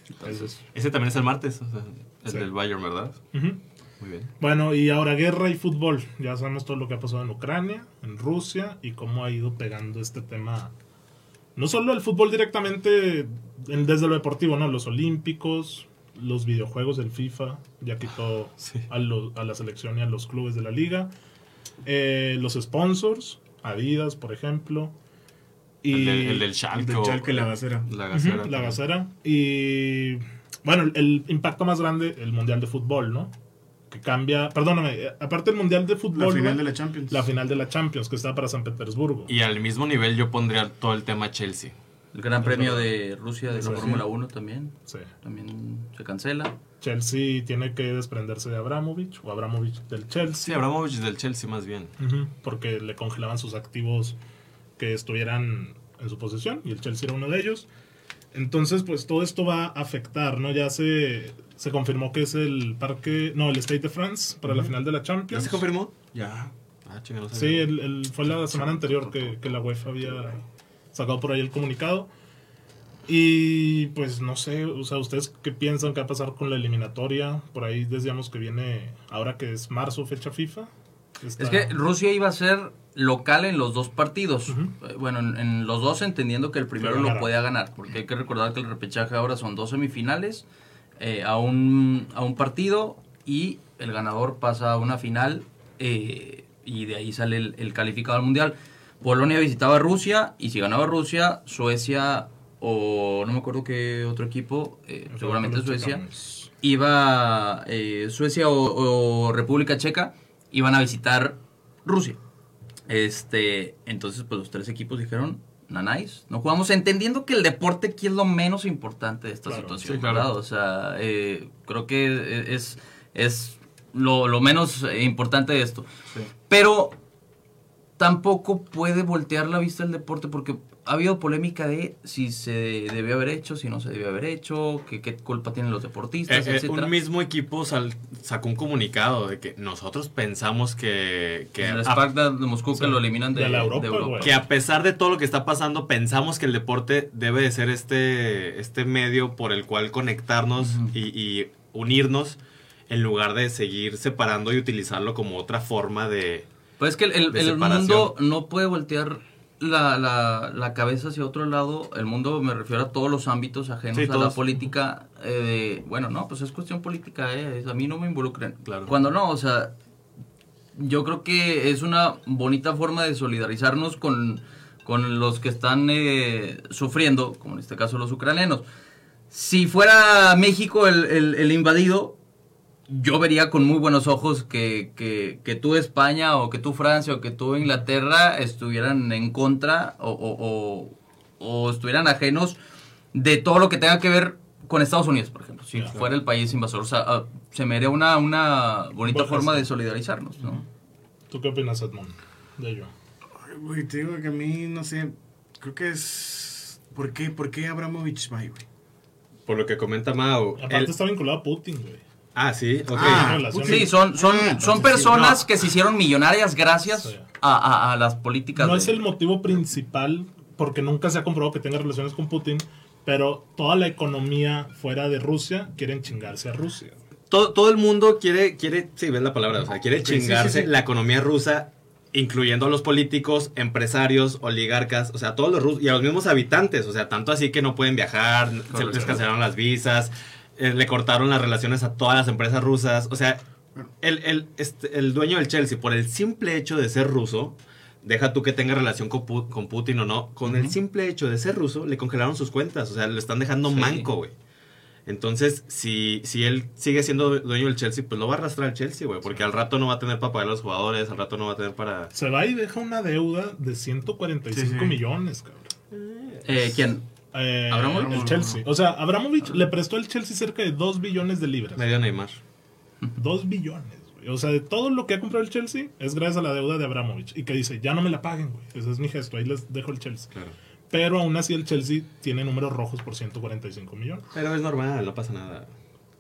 Speaker 1: Entonces,
Speaker 4: Ese también es el martes, o sea, el
Speaker 1: Sí.
Speaker 4: del Bayern, ¿verdad?
Speaker 1: ujú.
Speaker 4: Muy bien.
Speaker 1: Bueno, y ahora guerra y fútbol. Ya sabemos todo lo que ha pasado en Ucrania, en Rusia y cómo ha ido pegando este tema. No solo el fútbol directamente en- desde lo deportivo, no, los olímpicos, los videojuegos del FIFA, ya quitó
Speaker 4: Sí.
Speaker 1: a, lo- a la selección y a los clubes de la liga. Eh, los sponsors, Adidas, por ejemplo. Y
Speaker 4: El del, el del.
Speaker 3: El del la gasera.
Speaker 4: La
Speaker 1: Ujú,
Speaker 4: gasera.
Speaker 1: la gasera. Y bueno, el- el impacto más grande, el Mundial de Fútbol, ¿no? Que cambia, perdóname, eh, aparte del Mundial de
Speaker 3: La
Speaker 1: Fútbol,
Speaker 3: final
Speaker 1: güey,
Speaker 3: de la Champions.
Speaker 1: la final de la Champions, que está para San Petersburgo.
Speaker 4: Y al mismo nivel yo pondría todo el tema Chelsea.
Speaker 2: El Gran Premio de Rusia de la
Speaker 1: Sí.
Speaker 2: Fórmula 1 también.
Speaker 1: Sí.
Speaker 2: También se cancela.
Speaker 1: Chelsea tiene que desprenderse de Abramovich, o Abramovich del Chelsea.
Speaker 4: Sí, Abramovich del Chelsea más bien.
Speaker 1: Porque le congelaban sus activos que estuvieran en su posesión y el Chelsea era uno de ellos. Entonces, pues todo esto va a afectar, ¿no? Ya se, se confirmó que es el parque, no, el State de France para la final de la
Speaker 4: ¿Ya
Speaker 1: Champions.
Speaker 4: se confirmó?
Speaker 3: Ya.
Speaker 4: Ah,
Speaker 1: Sí, el, el- fue la semana anterior que, que la UEFA había sacado por ahí el comunicado. Y pues no sé, o sea, ¿ustedes qué piensan que va a pasar con la eliminatoria? Por ahí decíamos que viene, ahora que es marzo, fecha FIFA. Está-
Speaker 2: Es que Rusia iba a ser local en los dos partidos.
Speaker 1: Ujú.
Speaker 2: Eh, Bueno, en, en los dos entendiendo que el primero lo podía ganar, porque hay que recordar que el repechaje ahora son dos semifinales, eh, a, un, a un partido y el ganador pasa a una final eh, y de ahí sale el, el calificado al mundial. Polonia visitaba a Rusia y si ganaba Rusia, Suecia o no me acuerdo qué otro equipo, eh, seguramente Suecia,
Speaker 1: checamos.
Speaker 2: iba eh, Suecia o, o República Checa iban a visitar Rusia. Este, entonces pues los tres equipos dijeron, Nanais, no jugamos entendiendo que el deporte aquí es lo menos importante de esta
Speaker 1: Claro,
Speaker 2: situación,
Speaker 4: sí, claro.
Speaker 2: O sea, eh, creo que es, es lo, lo menos importante de esto. Pero tampoco puede voltear la vista del deporte porque ha habido polémica de si se debió haber hecho, si no se debió haber hecho, que qué culpa tienen los deportistas,
Speaker 4: Eh, eh,
Speaker 2: etcétera.
Speaker 4: un mismo equipo sal- sacó un comunicado de que nosotros pensamos que, que,
Speaker 2: el
Speaker 4: a,
Speaker 2: de Moscú que
Speaker 1: Sí,
Speaker 2: lo eliminan de,
Speaker 1: de la
Speaker 2: de
Speaker 1: Europa,
Speaker 4: que a pesar de todo lo que está pasando, pensamos que el deporte debe de ser este, este medio por el cual conectarnos y, y unirnos en lugar de seguir separando y utilizarlo como otra forma de...
Speaker 2: Pues es que el, el-
Speaker 4: de
Speaker 2: el mundo no puede voltear la, la, la cabeza hacia otro lado. El mundo me refiero a todos los ámbitos ajenos
Speaker 4: Sí,
Speaker 2: a la política. eh, de, bueno, no, pues es cuestión política, eh, a mí no me involucren.
Speaker 4: Claro.
Speaker 2: Cuando no, o sea, yo creo que es una bonita forma de solidarizarnos con, con los que están eh, sufriendo, como en este caso los ucranianos. Si fuera México el, el- el invadido, yo vería con muy buenos ojos que, que, que tú España o que tú Francia o que tú Inglaterra estuvieran en contra o, o- o- o estuvieran ajenos de todo lo que tenga que ver con Estados Unidos, por ejemplo, si fuera el país invasor. O sea, ah, se me haría una, una bonita forma de solidarizarnos, ¿no?
Speaker 1: ¿Tú qué opinas, Edmond? De ello.
Speaker 3: Ay, Güey, te digo que a mí, no sé, creo que es... ¿Por qué, por qué Abramovich va, ahí, güey?
Speaker 4: Por lo que comenta Mao.
Speaker 1: Aparte está vinculado a Putin, güey.
Speaker 4: Ah, sí, ok.
Speaker 3: Ah.
Speaker 2: Sí, son, son,
Speaker 3: Ah,
Speaker 2: son
Speaker 3: sí,
Speaker 2: personas
Speaker 3: no.
Speaker 2: que se hicieron millonarias gracias a, a- a las políticas.
Speaker 1: No
Speaker 2: de-
Speaker 1: es el motivo principal, porque nunca se ha comprobado que tenga relaciones con Putin, pero toda la economía fuera de Rusia quieren chingarse a Rusia.
Speaker 4: todo, todo el mundo quiere, quiere, sí, ves la palabra, o sea, quiere
Speaker 3: Sí, sí,
Speaker 4: chingarse
Speaker 3: sí, sí.
Speaker 4: la economía rusa, incluyendo a los políticos, empresarios, oligarcas, o sea, todos los rusos y a los mismos habitantes, o sea, tanto así que no pueden viajar, se les cancelaron las visas, eh, le cortaron las relaciones a todas las empresas rusas, o sea, el, el, este, el dueño del Chelsea, por el simple hecho de ser ruso, deja tú que tenga relación con, con Putin o no, con el simple hecho de ser ruso, le congelaron sus cuentas, o sea, le están dejando
Speaker 2: Sí.
Speaker 4: manco, güey. Entonces, si, si él sigue siendo dueño del Chelsea, pues lo va a arrastrar al Chelsea, güey. Porque al rato no va a tener para pagar a los jugadores, al rato no va a tener para...
Speaker 1: Se va y deja una deuda de 145
Speaker 3: Sí, sí.
Speaker 1: millones, cabrón.
Speaker 2: Eh, ¿Quién?
Speaker 1: Eh,
Speaker 2: ¿Abramovich?
Speaker 1: El Chelsea. O sea, Abramovich le prestó al Chelsea cerca de 2 billones de libras.
Speaker 4: Medio Neymar.
Speaker 1: 2 billones, güey. O sea, de todo lo que ha comprado el Chelsea es gracias a la deuda de Abramovich. Y que dice, ya no me la paguen, güey. Ese es mi gesto, ahí les dejo el Chelsea.
Speaker 4: Claro.
Speaker 1: Pero aún así el Chelsea tiene números rojos por 145 millones.
Speaker 4: Pero es normal, no pasa nada.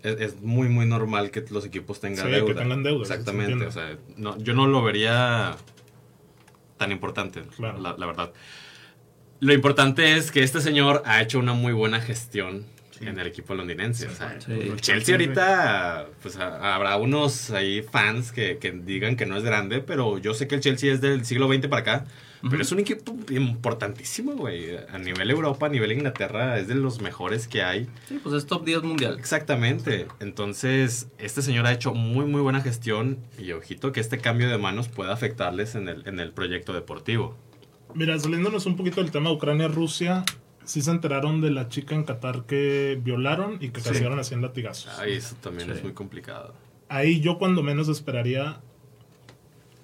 Speaker 4: Es, es muy, muy normal que los equipos tengan
Speaker 1: Sí,
Speaker 4: deuda.
Speaker 1: que tengan deuda,
Speaker 4: Exactamente.
Speaker 1: se
Speaker 4: O sea, no, yo no lo vería tan importante,
Speaker 1: Claro.
Speaker 4: la, la verdad. Lo importante es que este señor ha hecho una muy buena gestión en el equipo londinense. o sea,
Speaker 2: Sí.
Speaker 4: Chelsea ahorita, pues a- habrá unos ahí fans que, que digan que no es grande, pero yo sé que el Chelsea es del siglo XX para acá. Pero es un equipo importantísimo, güey. A nivel Europa, a nivel Inglaterra, es de los mejores que hay.
Speaker 2: Sí, pues es top 10 mundial.
Speaker 4: Exactamente. Entonces, este señor ha hecho muy, muy buena gestión y ojito que este cambio de manos pueda afectarles en el, en el proyecto deportivo.
Speaker 1: Mira, saliéndonos un poquito del tema de Ucrania-Rusia, sí se enteraron de la chica en Qatar que violaron y que
Speaker 3: Sí.
Speaker 1: castigaron así en latigazos.
Speaker 4: Ay, eso también
Speaker 2: Sí.
Speaker 4: es muy complicado.
Speaker 1: Ahí yo cuando menos esperaría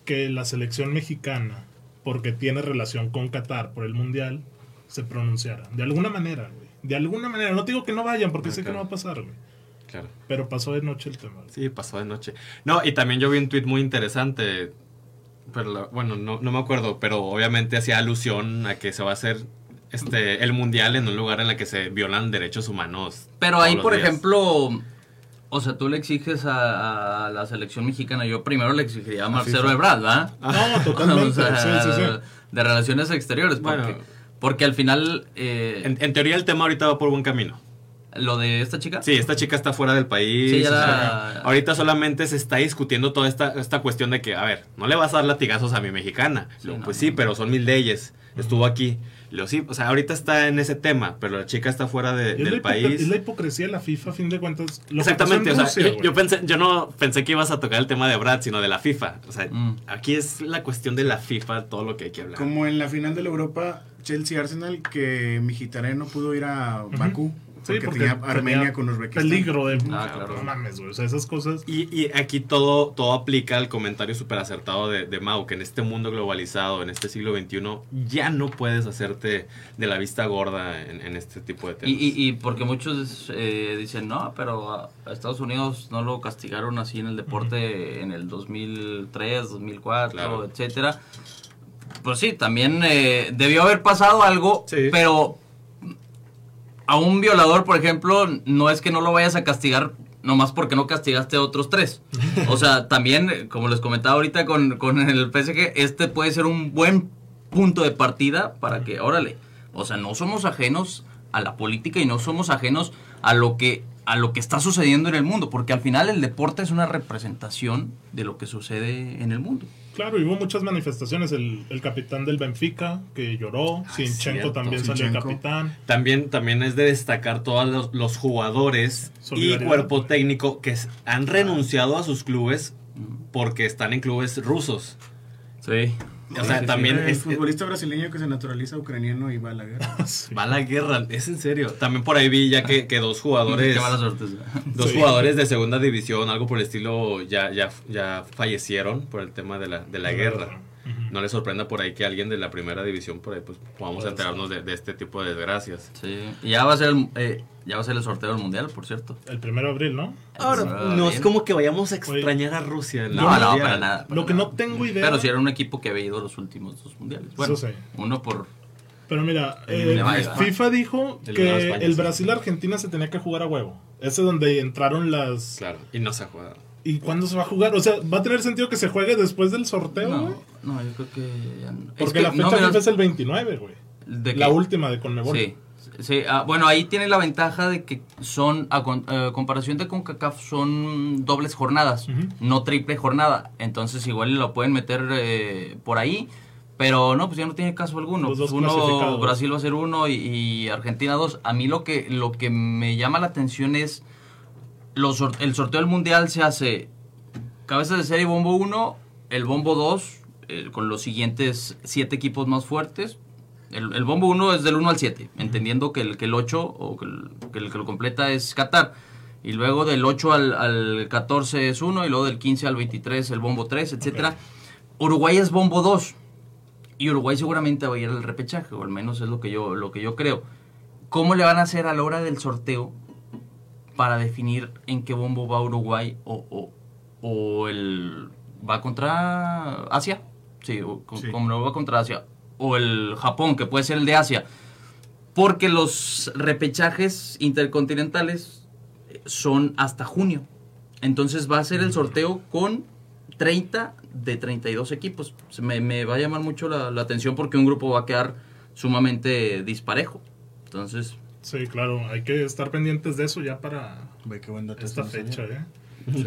Speaker 1: que la selección mexicana, porque tiene relación con Qatar por el Mundial, se pronunciara. De alguna manera, güey. De alguna manera. No te digo que no vayan, porque
Speaker 4: Ah,
Speaker 1: sé que no va a pasar, güey.
Speaker 4: Claro.
Speaker 1: Pero pasó de noche el tema. güey.
Speaker 4: Sí, pasó de noche. No, y también yo vi un tweet muy interesante. Pero la- bueno, no, no me acuerdo, pero obviamente hacía alusión a que se va a hacer este el mundial en un lugar en el que se violan derechos humanos.
Speaker 2: Pero ahí, por
Speaker 4: días.
Speaker 2: ejemplo, o sea, tú le exiges a, a la selección mexicana, yo primero le exigiría a Marcelo Ebrard, ¿verdad?
Speaker 1: No, totalmente.
Speaker 2: O sea,
Speaker 1: sí, sí, sí.
Speaker 2: De relaciones exteriores, porque,
Speaker 4: Bueno.
Speaker 2: porque al final... eh,
Speaker 4: En, en teoría el tema ahorita va por buen camino.
Speaker 2: ¿Lo de esta chica?
Speaker 4: Sí, esta chica está fuera del país.
Speaker 2: Sí, ya
Speaker 4: o sea,
Speaker 2: la-
Speaker 4: ahorita solamente se está discutiendo toda esta, esta cuestión de que, a ver, no le vas a dar latigazos a mi mexicana.
Speaker 2: Sí,
Speaker 4: Luego,
Speaker 2: no,
Speaker 4: pues
Speaker 2: no.
Speaker 4: sí, pero son mil leyes. Estuvo aquí. Lo sí, o sea, ahorita está en ese tema, pero la chica está fuera de- del país.
Speaker 1: es la hipocresía de la FIFA, a fin de cuentas. Lo que
Speaker 4: Exactamente, o
Speaker 1: pasó en
Speaker 4: sea,
Speaker 1: Rusia,
Speaker 4: yo, pensé, yo no pensé que ibas a tocar el tema de Brad, sino de la FIFA. O sea,
Speaker 2: Mm.
Speaker 4: aquí es la cuestión de la FIFA, todo lo que hay que hablar.
Speaker 3: Como en la final de la Europa, Chelsea-Arsenal, que Mkhitaryan no pudo ir a Bakú.
Speaker 1: Sí,
Speaker 3: porque, tenía Armenia con Uzbekistán.
Speaker 1: Peligro de.
Speaker 2: Ah, claro.
Speaker 1: No mames, güey. O sea, esas cosas.
Speaker 4: Y, y aquí todo, todo aplica al comentario súper acertado de, de Mau, que en este mundo globalizado, en este siglo XXI, ya no puedes hacerte de la vista gorda en, en este tipo de temas.
Speaker 2: y, y porque muchos eh, dicen, no, pero a Estados Unidos no lo castigaron así en el deporte en el 2003, 2004,
Speaker 4: Claro.
Speaker 2: etcétera. Pues sí, también eh, debió haber pasado algo,
Speaker 4: Sí.
Speaker 2: pero a un violador, por ejemplo, no es que no lo vayas a castigar nomás porque no castigaste a otros tres. O sea, también, como les comentaba ahorita con, con el PSG, este puede ser un buen punto de partida para que, órale, o sea, no somos ajenos a la política y no somos ajenos a lo que a lo que está sucediendo en el mundo, porque al final el deporte es una representación de lo que sucede en el mundo.
Speaker 1: Claro, y hubo muchas manifestaciones. El, el capitán del Benfica que lloró.
Speaker 4: Ah,
Speaker 1: Sinchenko
Speaker 4: cierto,
Speaker 1: también salió el
Speaker 3: Zinchenko.
Speaker 1: capitán.
Speaker 4: También, también es de destacar todos los, los jugadores y cuerpo técnico que han renunciado a sus clubes porque están en clubes rusos.
Speaker 2: Sí.
Speaker 4: O sea, también
Speaker 3: El
Speaker 4: es,
Speaker 3: futbolista brasileño que se naturaliza ucraniano y va a la guerra.
Speaker 4: va a la guerra, es en serio. También por ahí vi ya que, que dos jugadores...
Speaker 2: Qué mala suerte.
Speaker 4: Dos
Speaker 1: Sí.
Speaker 4: jugadores de segunda división, algo por el estilo, ya, ya, ya fallecieron por el tema de la, de la guerra. No les sorprenda por ahí que alguien de la primera división por ahí pues podamos
Speaker 1: Puede
Speaker 4: enterarnos de, de este tipo de desgracias.
Speaker 2: Sí. Y ya va a ser el, eh, ya va a ser el sorteo del mundial, por cierto.
Speaker 1: El primero de abril, ¿no?
Speaker 4: Ahora,
Speaker 2: Ah,
Speaker 4: no es como que vayamos a extrañar a Rusia. en la
Speaker 2: No, no,
Speaker 4: mundial.
Speaker 2: para nada. para
Speaker 1: Lo que
Speaker 2: nada.
Speaker 1: no tengo idea.
Speaker 2: Pero si era un equipo que había ido a los últimos dos mundiales. Bueno,
Speaker 1: Eso sí.
Speaker 2: uno por.
Speaker 1: Pero mira,
Speaker 2: El
Speaker 1: eh. FIFA dijo
Speaker 4: a
Speaker 1: que
Speaker 4: España,
Speaker 1: el
Speaker 4: sí.
Speaker 1: Brasil-Argentina se tenía que jugar a huevo. Ese es donde entraron las...
Speaker 4: Claro, y no se ha jugado.
Speaker 1: ¿Y cuándo se va a jugar? O sea, ¿va a tener sentido que se juegue después del sorteo, güey?
Speaker 2: No, no, yo creo que ya no. Es
Speaker 1: Porque
Speaker 2: que,
Speaker 1: la fecha
Speaker 2: no, mira,
Speaker 1: FIFA es el 29, güey.
Speaker 2: ¿de
Speaker 1: La
Speaker 2: qué?
Speaker 1: última de Conmebol.
Speaker 2: Sí, sí ah, bueno, ahí tiene la ventaja de que son, a con- eh, comparación de CONCACAF, son dobles jornadas,
Speaker 1: Ujú.
Speaker 2: no triple jornada. Entonces, igual lo pueden meter eh, por ahí. Pero no, pues ya no tiene caso alguno.
Speaker 1: Los dos
Speaker 2: uno,
Speaker 1: clasificados.
Speaker 2: Brasil va a ser uno y, y Argentina dos. A mí lo que, lo que me llama la atención es los el sorteo del mundial se hace cabeza de serie bombo 1, el bombo 2, eh, con los siguientes siete equipos más fuertes. El, el bombo 1 es del 1 al 7, entendiendo que el, que el 8 o que el, que el que lo completa es Qatar. Y luego del 8 al, al 14 es 1, y luego del 15 al 23 el bombo 3, etcétera. Uruguay es bombo 2. Y Uruguay seguramente va a ir al repechaje, o al menos es lo que yo, lo que yo creo. ¿Cómo le van a hacer a la hora del sorteo para definir en qué bombo va Uruguay o, o, o el va contra Asia? Sí, o
Speaker 3: Sí.
Speaker 2: como no va contra Asia. O el Japón, que puede ser el de Asia. Porque los repechajes intercontinentales son hasta junio. Entonces va a ser el sorteo con 30 de 32 equipos. Me va a llamar mucho la, la atención porque un grupo va a quedar sumamente disparejo. Entonces,
Speaker 1: Sí, claro. Hay que estar pendientes de eso ya para
Speaker 3: Ve qué buen dato
Speaker 1: esta fecha. ¿eh?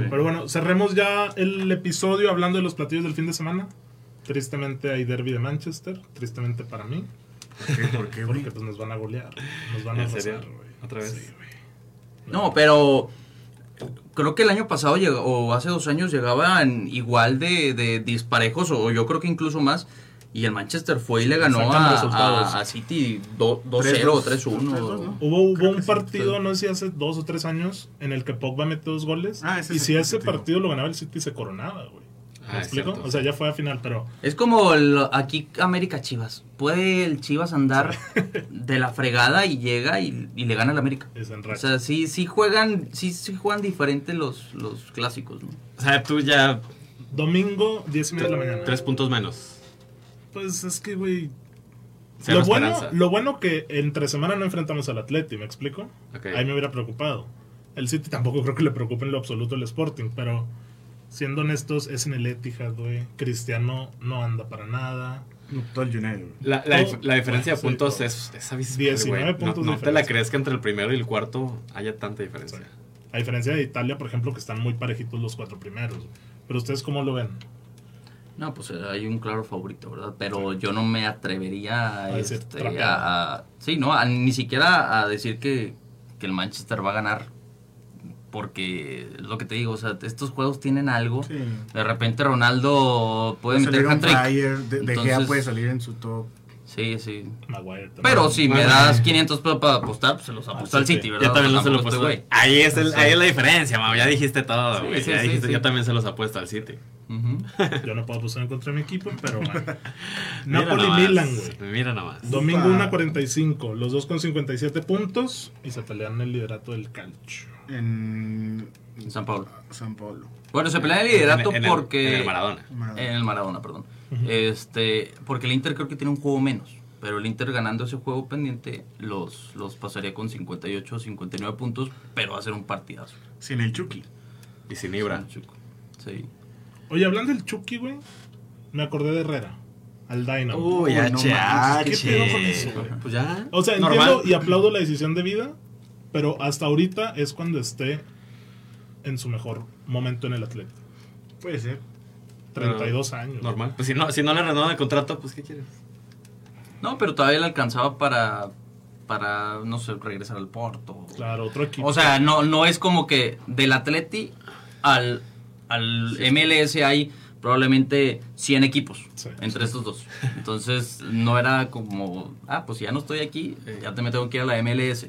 Speaker 1: Pero bueno, cerremos ya el episodio hablando de los platillos del fin de semana. Tristemente hay derby de Manchester. Tristemente para mí.
Speaker 3: ¿Por qué? ¿Por qué, güey?
Speaker 1: Porque pues nos van a golear. Nos van a arrasar, güey.
Speaker 4: ¿Otra vez?
Speaker 1: Sí,
Speaker 2: no, pero creo que el año pasado llegó- o hace dos años llegaban igual de, de disparejos o yo creo que incluso más. Y el Manchester fue y le ganó a,
Speaker 1: resultados.
Speaker 2: a- a City do- 2-0 o 3-1.
Speaker 3: 3-2, ¿no?
Speaker 1: Hubo, hubo un partido,
Speaker 3: sí.
Speaker 1: no sé si hace dos o tres años, en el que Pogba metió dos goles.
Speaker 3: Ah, ese
Speaker 1: y si ese
Speaker 3: partido.
Speaker 1: partido lo ganaba el City, se coronaba, güey. ¿Me
Speaker 4: Ah,
Speaker 1: explico?
Speaker 4: cierto.
Speaker 1: O sea, ya fue a final, pero
Speaker 2: Es como el- aquí América Chivas. Puede el Chivas andar de la fregada y llega y, y le gana al América.
Speaker 1: es en
Speaker 2: O sea, sí, sí juegan, sí, sí juegan diferente los, los clásicos, ¿no?
Speaker 4: O sea, tú ya
Speaker 1: Domingo, 10 y media de la mañana.
Speaker 4: tres puntos menos.
Speaker 1: Pues es que, güey. Lo bueno,
Speaker 4: esperanza.
Speaker 1: lo bueno que entre semana no enfrentamos al Atleti, ¿me explico? Ahí me hubiera preocupado. El City tampoco creo que le preocupe en lo absoluto el Sporting, pero siendo honestos, es en el Etihad, güey. Cristiano no anda para nada.
Speaker 3: No, todo el United.
Speaker 4: La, la, dif-
Speaker 1: Todo-
Speaker 4: la diferencia de
Speaker 1: sí,
Speaker 4: puntos
Speaker 1: todo.
Speaker 4: es, es abismal,
Speaker 1: 19
Speaker 4: güey. No,
Speaker 1: puntos de
Speaker 4: no te la crees que entre el primero y el cuarto haya tanta diferencia.
Speaker 1: A diferencia de Italia, por ejemplo, que están muy parejitos los cuatro primeros. Pero ustedes cómo lo ven?
Speaker 2: No, pues eh, hay un claro favorito, ¿verdad? Pero yo no me atrevería a, este, a- a- sí, no, a- ni siquiera a decir que, que el Manchester va a ganar. Porque es lo que te digo, o sea, estos juegos tienen algo.
Speaker 3: Sí.
Speaker 2: De repente Ronaldo puede
Speaker 3: Puede
Speaker 2: meter
Speaker 3: un flyer, de, de Gea
Speaker 2: Entonces,
Speaker 3: puede salir en su top.
Speaker 2: Sí, sí.
Speaker 1: Maguire también.
Speaker 2: Pero si me das 500 pesos para apostar, pues se los apuesto
Speaker 1: Ah,
Speaker 2: al
Speaker 1: sí,
Speaker 2: City,
Speaker 1: sí.
Speaker 2: ¿verdad?
Speaker 4: Yo también no se lo
Speaker 2: Tampoco
Speaker 4: apuesto.
Speaker 2: estoy,
Speaker 4: Ahí es, el, ahí es la diferencia. Ya dijiste todo, güey.
Speaker 2: sí.
Speaker 4: Yo también se los apuesto al City.
Speaker 1: Yo no puedo apostar en contra de mi equipo, pero bueno. Napoli-Milan, güey.
Speaker 4: Mira nomás.
Speaker 1: Domingo
Speaker 3: Upa.
Speaker 1: 1.45. Los dos con 57 puntos. Y se pelean el liderato del calcio.
Speaker 3: En
Speaker 2: San Paulo.
Speaker 3: San Paulo.
Speaker 2: Bueno, se pelea el liderato
Speaker 4: En- en el-
Speaker 2: porque...
Speaker 4: en el Maradona.
Speaker 3: Maradona.
Speaker 2: En el Maradona, perdón. Este, porque el Inter creo que tiene un juego menos. Pero el Inter ganando ese juego pendiente los, los pasaría con 58 o 59 puntos, pero va a ser un partidazo.
Speaker 3: Sin el Chucky.
Speaker 4: Y sin Ibra.
Speaker 2: Sí.
Speaker 1: Oye, hablando del Chucky, güey. Me acordé de Herrera. Al Dynamo.
Speaker 4: Uy,
Speaker 3: Uy, no
Speaker 4: H,
Speaker 3: manches,
Speaker 1: ¿qué pedo con eso, güey?
Speaker 4: Pues ya.
Speaker 1: O sea,
Speaker 4: normal.
Speaker 1: entiendo y aplaudo la decisión de vida. Pero hasta ahorita es cuando esté en su mejor momento en el atleta.
Speaker 3: Puede ser.
Speaker 1: 32 años.
Speaker 4: Normal. Pues si no, si no le renovan el contrato, pues ¿qué quieres?
Speaker 2: No, pero todavía le alcanzaba para, para no sé, regresar al Porto.
Speaker 1: Claro, otro equipo.
Speaker 2: O sea, no, no es como que del Atleti al, al MLS hay probablemente 100 equipos
Speaker 1: Sí,
Speaker 2: entre estos dos. Entonces, no era como, ah, pues ya no estoy aquí, ya te me tengo que ir a la MLS.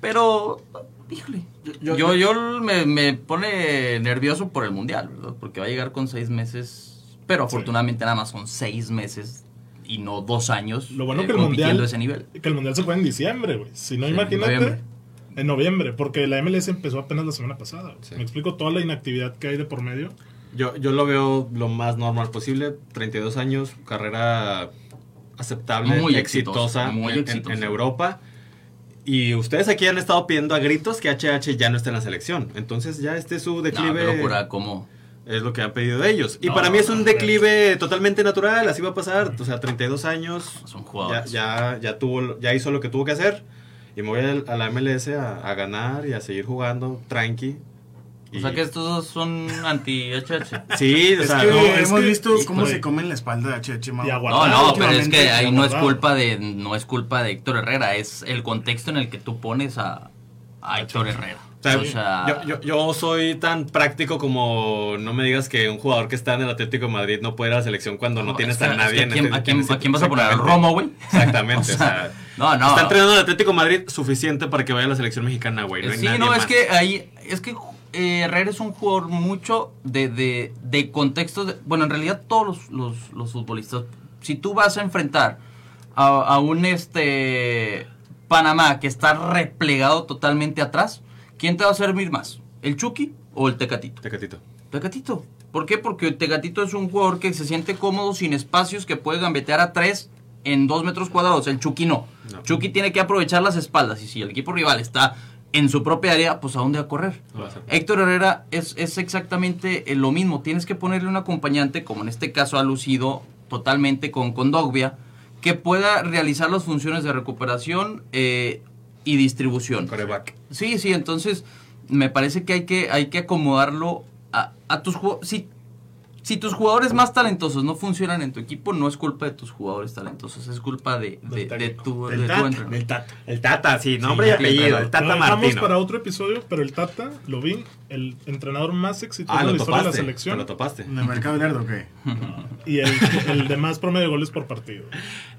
Speaker 2: Pero, híjole, yo,
Speaker 4: Yo-
Speaker 2: yo, me, me pone nervioso por el Mundial, ¿verdad? Porque va a llegar con seis meses, pero afortunadamente nada más son seis meses y no dos años
Speaker 1: Lo bueno
Speaker 2: eh,
Speaker 1: que el mundial,
Speaker 2: ese nivel.
Speaker 1: que el mundial se juega en diciembre, güey. Si no, imagínate. En noviembre, porque la MLS empezó apenas la semana pasada.
Speaker 4: Sí.
Speaker 1: Me explico toda la inactividad que hay de por medio.
Speaker 4: Yo, yo lo veo lo más normal posible. 32 años, carrera aceptable,
Speaker 2: Muy
Speaker 4: exitosa,
Speaker 2: exitosa, muy
Speaker 4: en-
Speaker 2: exitosa.
Speaker 4: En, Europa. Y ustedes aquí han estado pidiendo a gritos que HH ya no esté en la selección. Entonces ya este es su
Speaker 2: No,
Speaker 4: declive.
Speaker 2: pero cura, ¿cómo?
Speaker 4: Es lo que han pedido ellos. Y
Speaker 1: No,
Speaker 4: para mí es
Speaker 1: no,
Speaker 4: un
Speaker 1: no,
Speaker 4: declive totalmente natural, así va a pasar. O sea, 32 años,
Speaker 2: Son
Speaker 4: ya,
Speaker 2: jugadores.
Speaker 4: ya, ya, tuvo, ya hizo lo que tuvo que hacer. Y me voy al- a, la MLS a, a ganar y a seguir jugando tranqui.
Speaker 2: O
Speaker 4: Y-
Speaker 2: sea que estos dos son anti-HH.
Speaker 4: Sí, o
Speaker 3: Es
Speaker 4: sea,
Speaker 3: que
Speaker 4: no,
Speaker 3: hemos
Speaker 1: que-
Speaker 3: visto cómo se comen la espalda de HH,
Speaker 2: No, no, pero es que ahí no es culpa de no es culpa de Héctor Herrera, es el contexto en el que tú pones a, a Héctor Herrera.
Speaker 4: O sea,
Speaker 2: O sea,
Speaker 4: yo, yo, yo soy tan práctico como no me digas que un jugador que está en el Atlético de Madrid no puede ir a la selección cuando no,
Speaker 2: no,
Speaker 4: tienes a nadie
Speaker 2: es
Speaker 4: en
Speaker 2: que ¿a quién, a quién-
Speaker 4: en
Speaker 2: a quién vas a poner? ¿Al
Speaker 4: exactamente.
Speaker 2: Romo, güey?
Speaker 4: Exactamente,
Speaker 2: O
Speaker 4: o
Speaker 2: sea, no, no.
Speaker 4: Está entrenando el Atlético de Madrid suficiente para que vaya a la selección mexicana, güey. No hay
Speaker 2: sí,
Speaker 4: nadie
Speaker 2: no, es que ahí, es que eh, Herrera es un jugador mucho de, de, de contextos, de- bueno, en realidad todos los, los, los futbolistas, si tú vas a enfrentar a, a un este Panamá que está replegado totalmente atrás, ¿quién te va a servir más? ¿El Chucky o el Tecatito?
Speaker 4: Tecatito.
Speaker 2: Tecatito. ¿Por qué? Porque el Tecatito es un jugador que se siente cómodo sin espacios, que puede gambetear a tres en dos metros cuadrados. El Chucky no.
Speaker 4: No.
Speaker 2: Chucky tiene que aprovechar las espaldas. Y si el equipo rival está en su propia área, pues ¿a dónde va a correr?
Speaker 4: No va a ser.
Speaker 2: Héctor Herrera es, es exactamente eh, lo mismo. Tienes que ponerle un acompañante, como en este caso ha lucido totalmente con Condogbia, que pueda realizar las funciones de recuperación eh, y distribución.
Speaker 4: Coreback.
Speaker 2: Sí, sí, entonces me parece que hay que, hay que acomodarlo a, a tus jugadores. Si, si tus jugadores más talentosos no funcionan en tu equipo, no es culpa de tus jugadores talentosos, es culpa de, de, de tu,
Speaker 3: Del
Speaker 2: de tu
Speaker 3: Tata,
Speaker 2: entrenador.
Speaker 3: del Tata.
Speaker 4: El Tata, sí, nombre y apellido. El
Speaker 1: Lo
Speaker 4: Tata
Speaker 1: dejamos
Speaker 4: Martino.
Speaker 1: para otro episodio, pero el Tata lo vi, el entrenador más exitoso
Speaker 4: Ah,
Speaker 1: de
Speaker 4: lo
Speaker 1: la historia de la selección.
Speaker 4: Lo topaste.
Speaker 3: ¿En el mercado lerdo o qué?
Speaker 1: Y el, el de más promedio de goles por partido.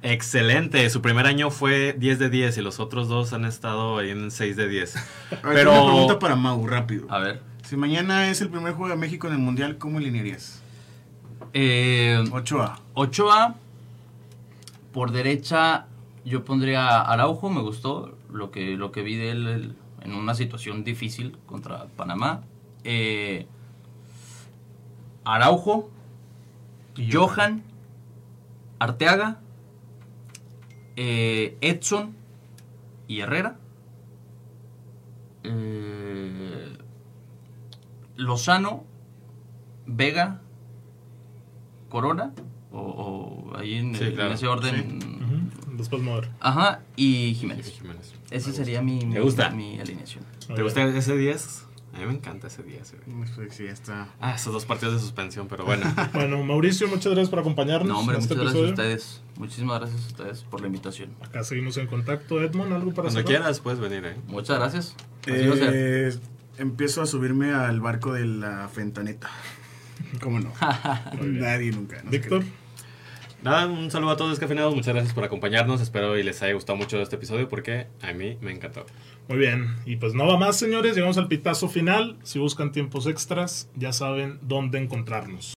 Speaker 4: Excelente. Su primer año fue 10 de 10 y los otros dos han estado ahí en 6 de 10.
Speaker 3: A ver,
Speaker 4: Pero-
Speaker 3: una pregunta para Mau, rápido.
Speaker 2: A ver.
Speaker 3: Si mañana es el primer juego de México en el Mundial, ¿cómo alinearías?
Speaker 2: Eh,
Speaker 3: 8A.
Speaker 2: Ochoa, por derecha yo pondría a Araujo, me gustó lo que, lo que vi de él el- en una situación difícil contra Panamá. Eh, Araujo, Johan, Arteaga, eh, Edson y Herrera. Eh, Lozano, Vega, Corona o, o ahí en,
Speaker 4: Sí,
Speaker 2: en
Speaker 4: claro.
Speaker 2: ese orden.
Speaker 1: Ujú. Después mover.
Speaker 2: Ajá, y Jiménez.
Speaker 4: Jiménez.
Speaker 2: Ese sería mi, mi,
Speaker 4: gusta.
Speaker 2: mi alineación.
Speaker 4: ¿Te gusta ese 10? A mí me encanta ese 10. güey.
Speaker 3: Pues sí, está.
Speaker 4: Ah, esos dos partidos de suspensión, pero bueno.
Speaker 1: Bueno, Mauricio, muchas gracias por acompañarnos
Speaker 2: No, hombre,
Speaker 1: en este
Speaker 2: muchas gracias a
Speaker 1: episodio.
Speaker 2: ustedes. Muchísimas gracias a ustedes por la invitación.
Speaker 1: Acá seguimos en contacto. Edmond, ¿algo para
Speaker 4: Cuando
Speaker 1: cerrar?
Speaker 4: quieras puedes venir, ¿eh?
Speaker 2: Muchas gracias.
Speaker 3: Eh, empiezo a subirme al barco de la fentaneta. ¿Cómo no? Nadie nunca.
Speaker 1: Víctor,
Speaker 4: Nada, un saludo a todos descafeinados. Muchas gracias por acompañarnos. Espero y les haya gustado mucho este episodio porque a mí me encantó.
Speaker 1: muy bien. Y pues no va más, señores. Llegamos al pitazo final. Si buscan tiempos extras, ya saben dónde encontrarnos.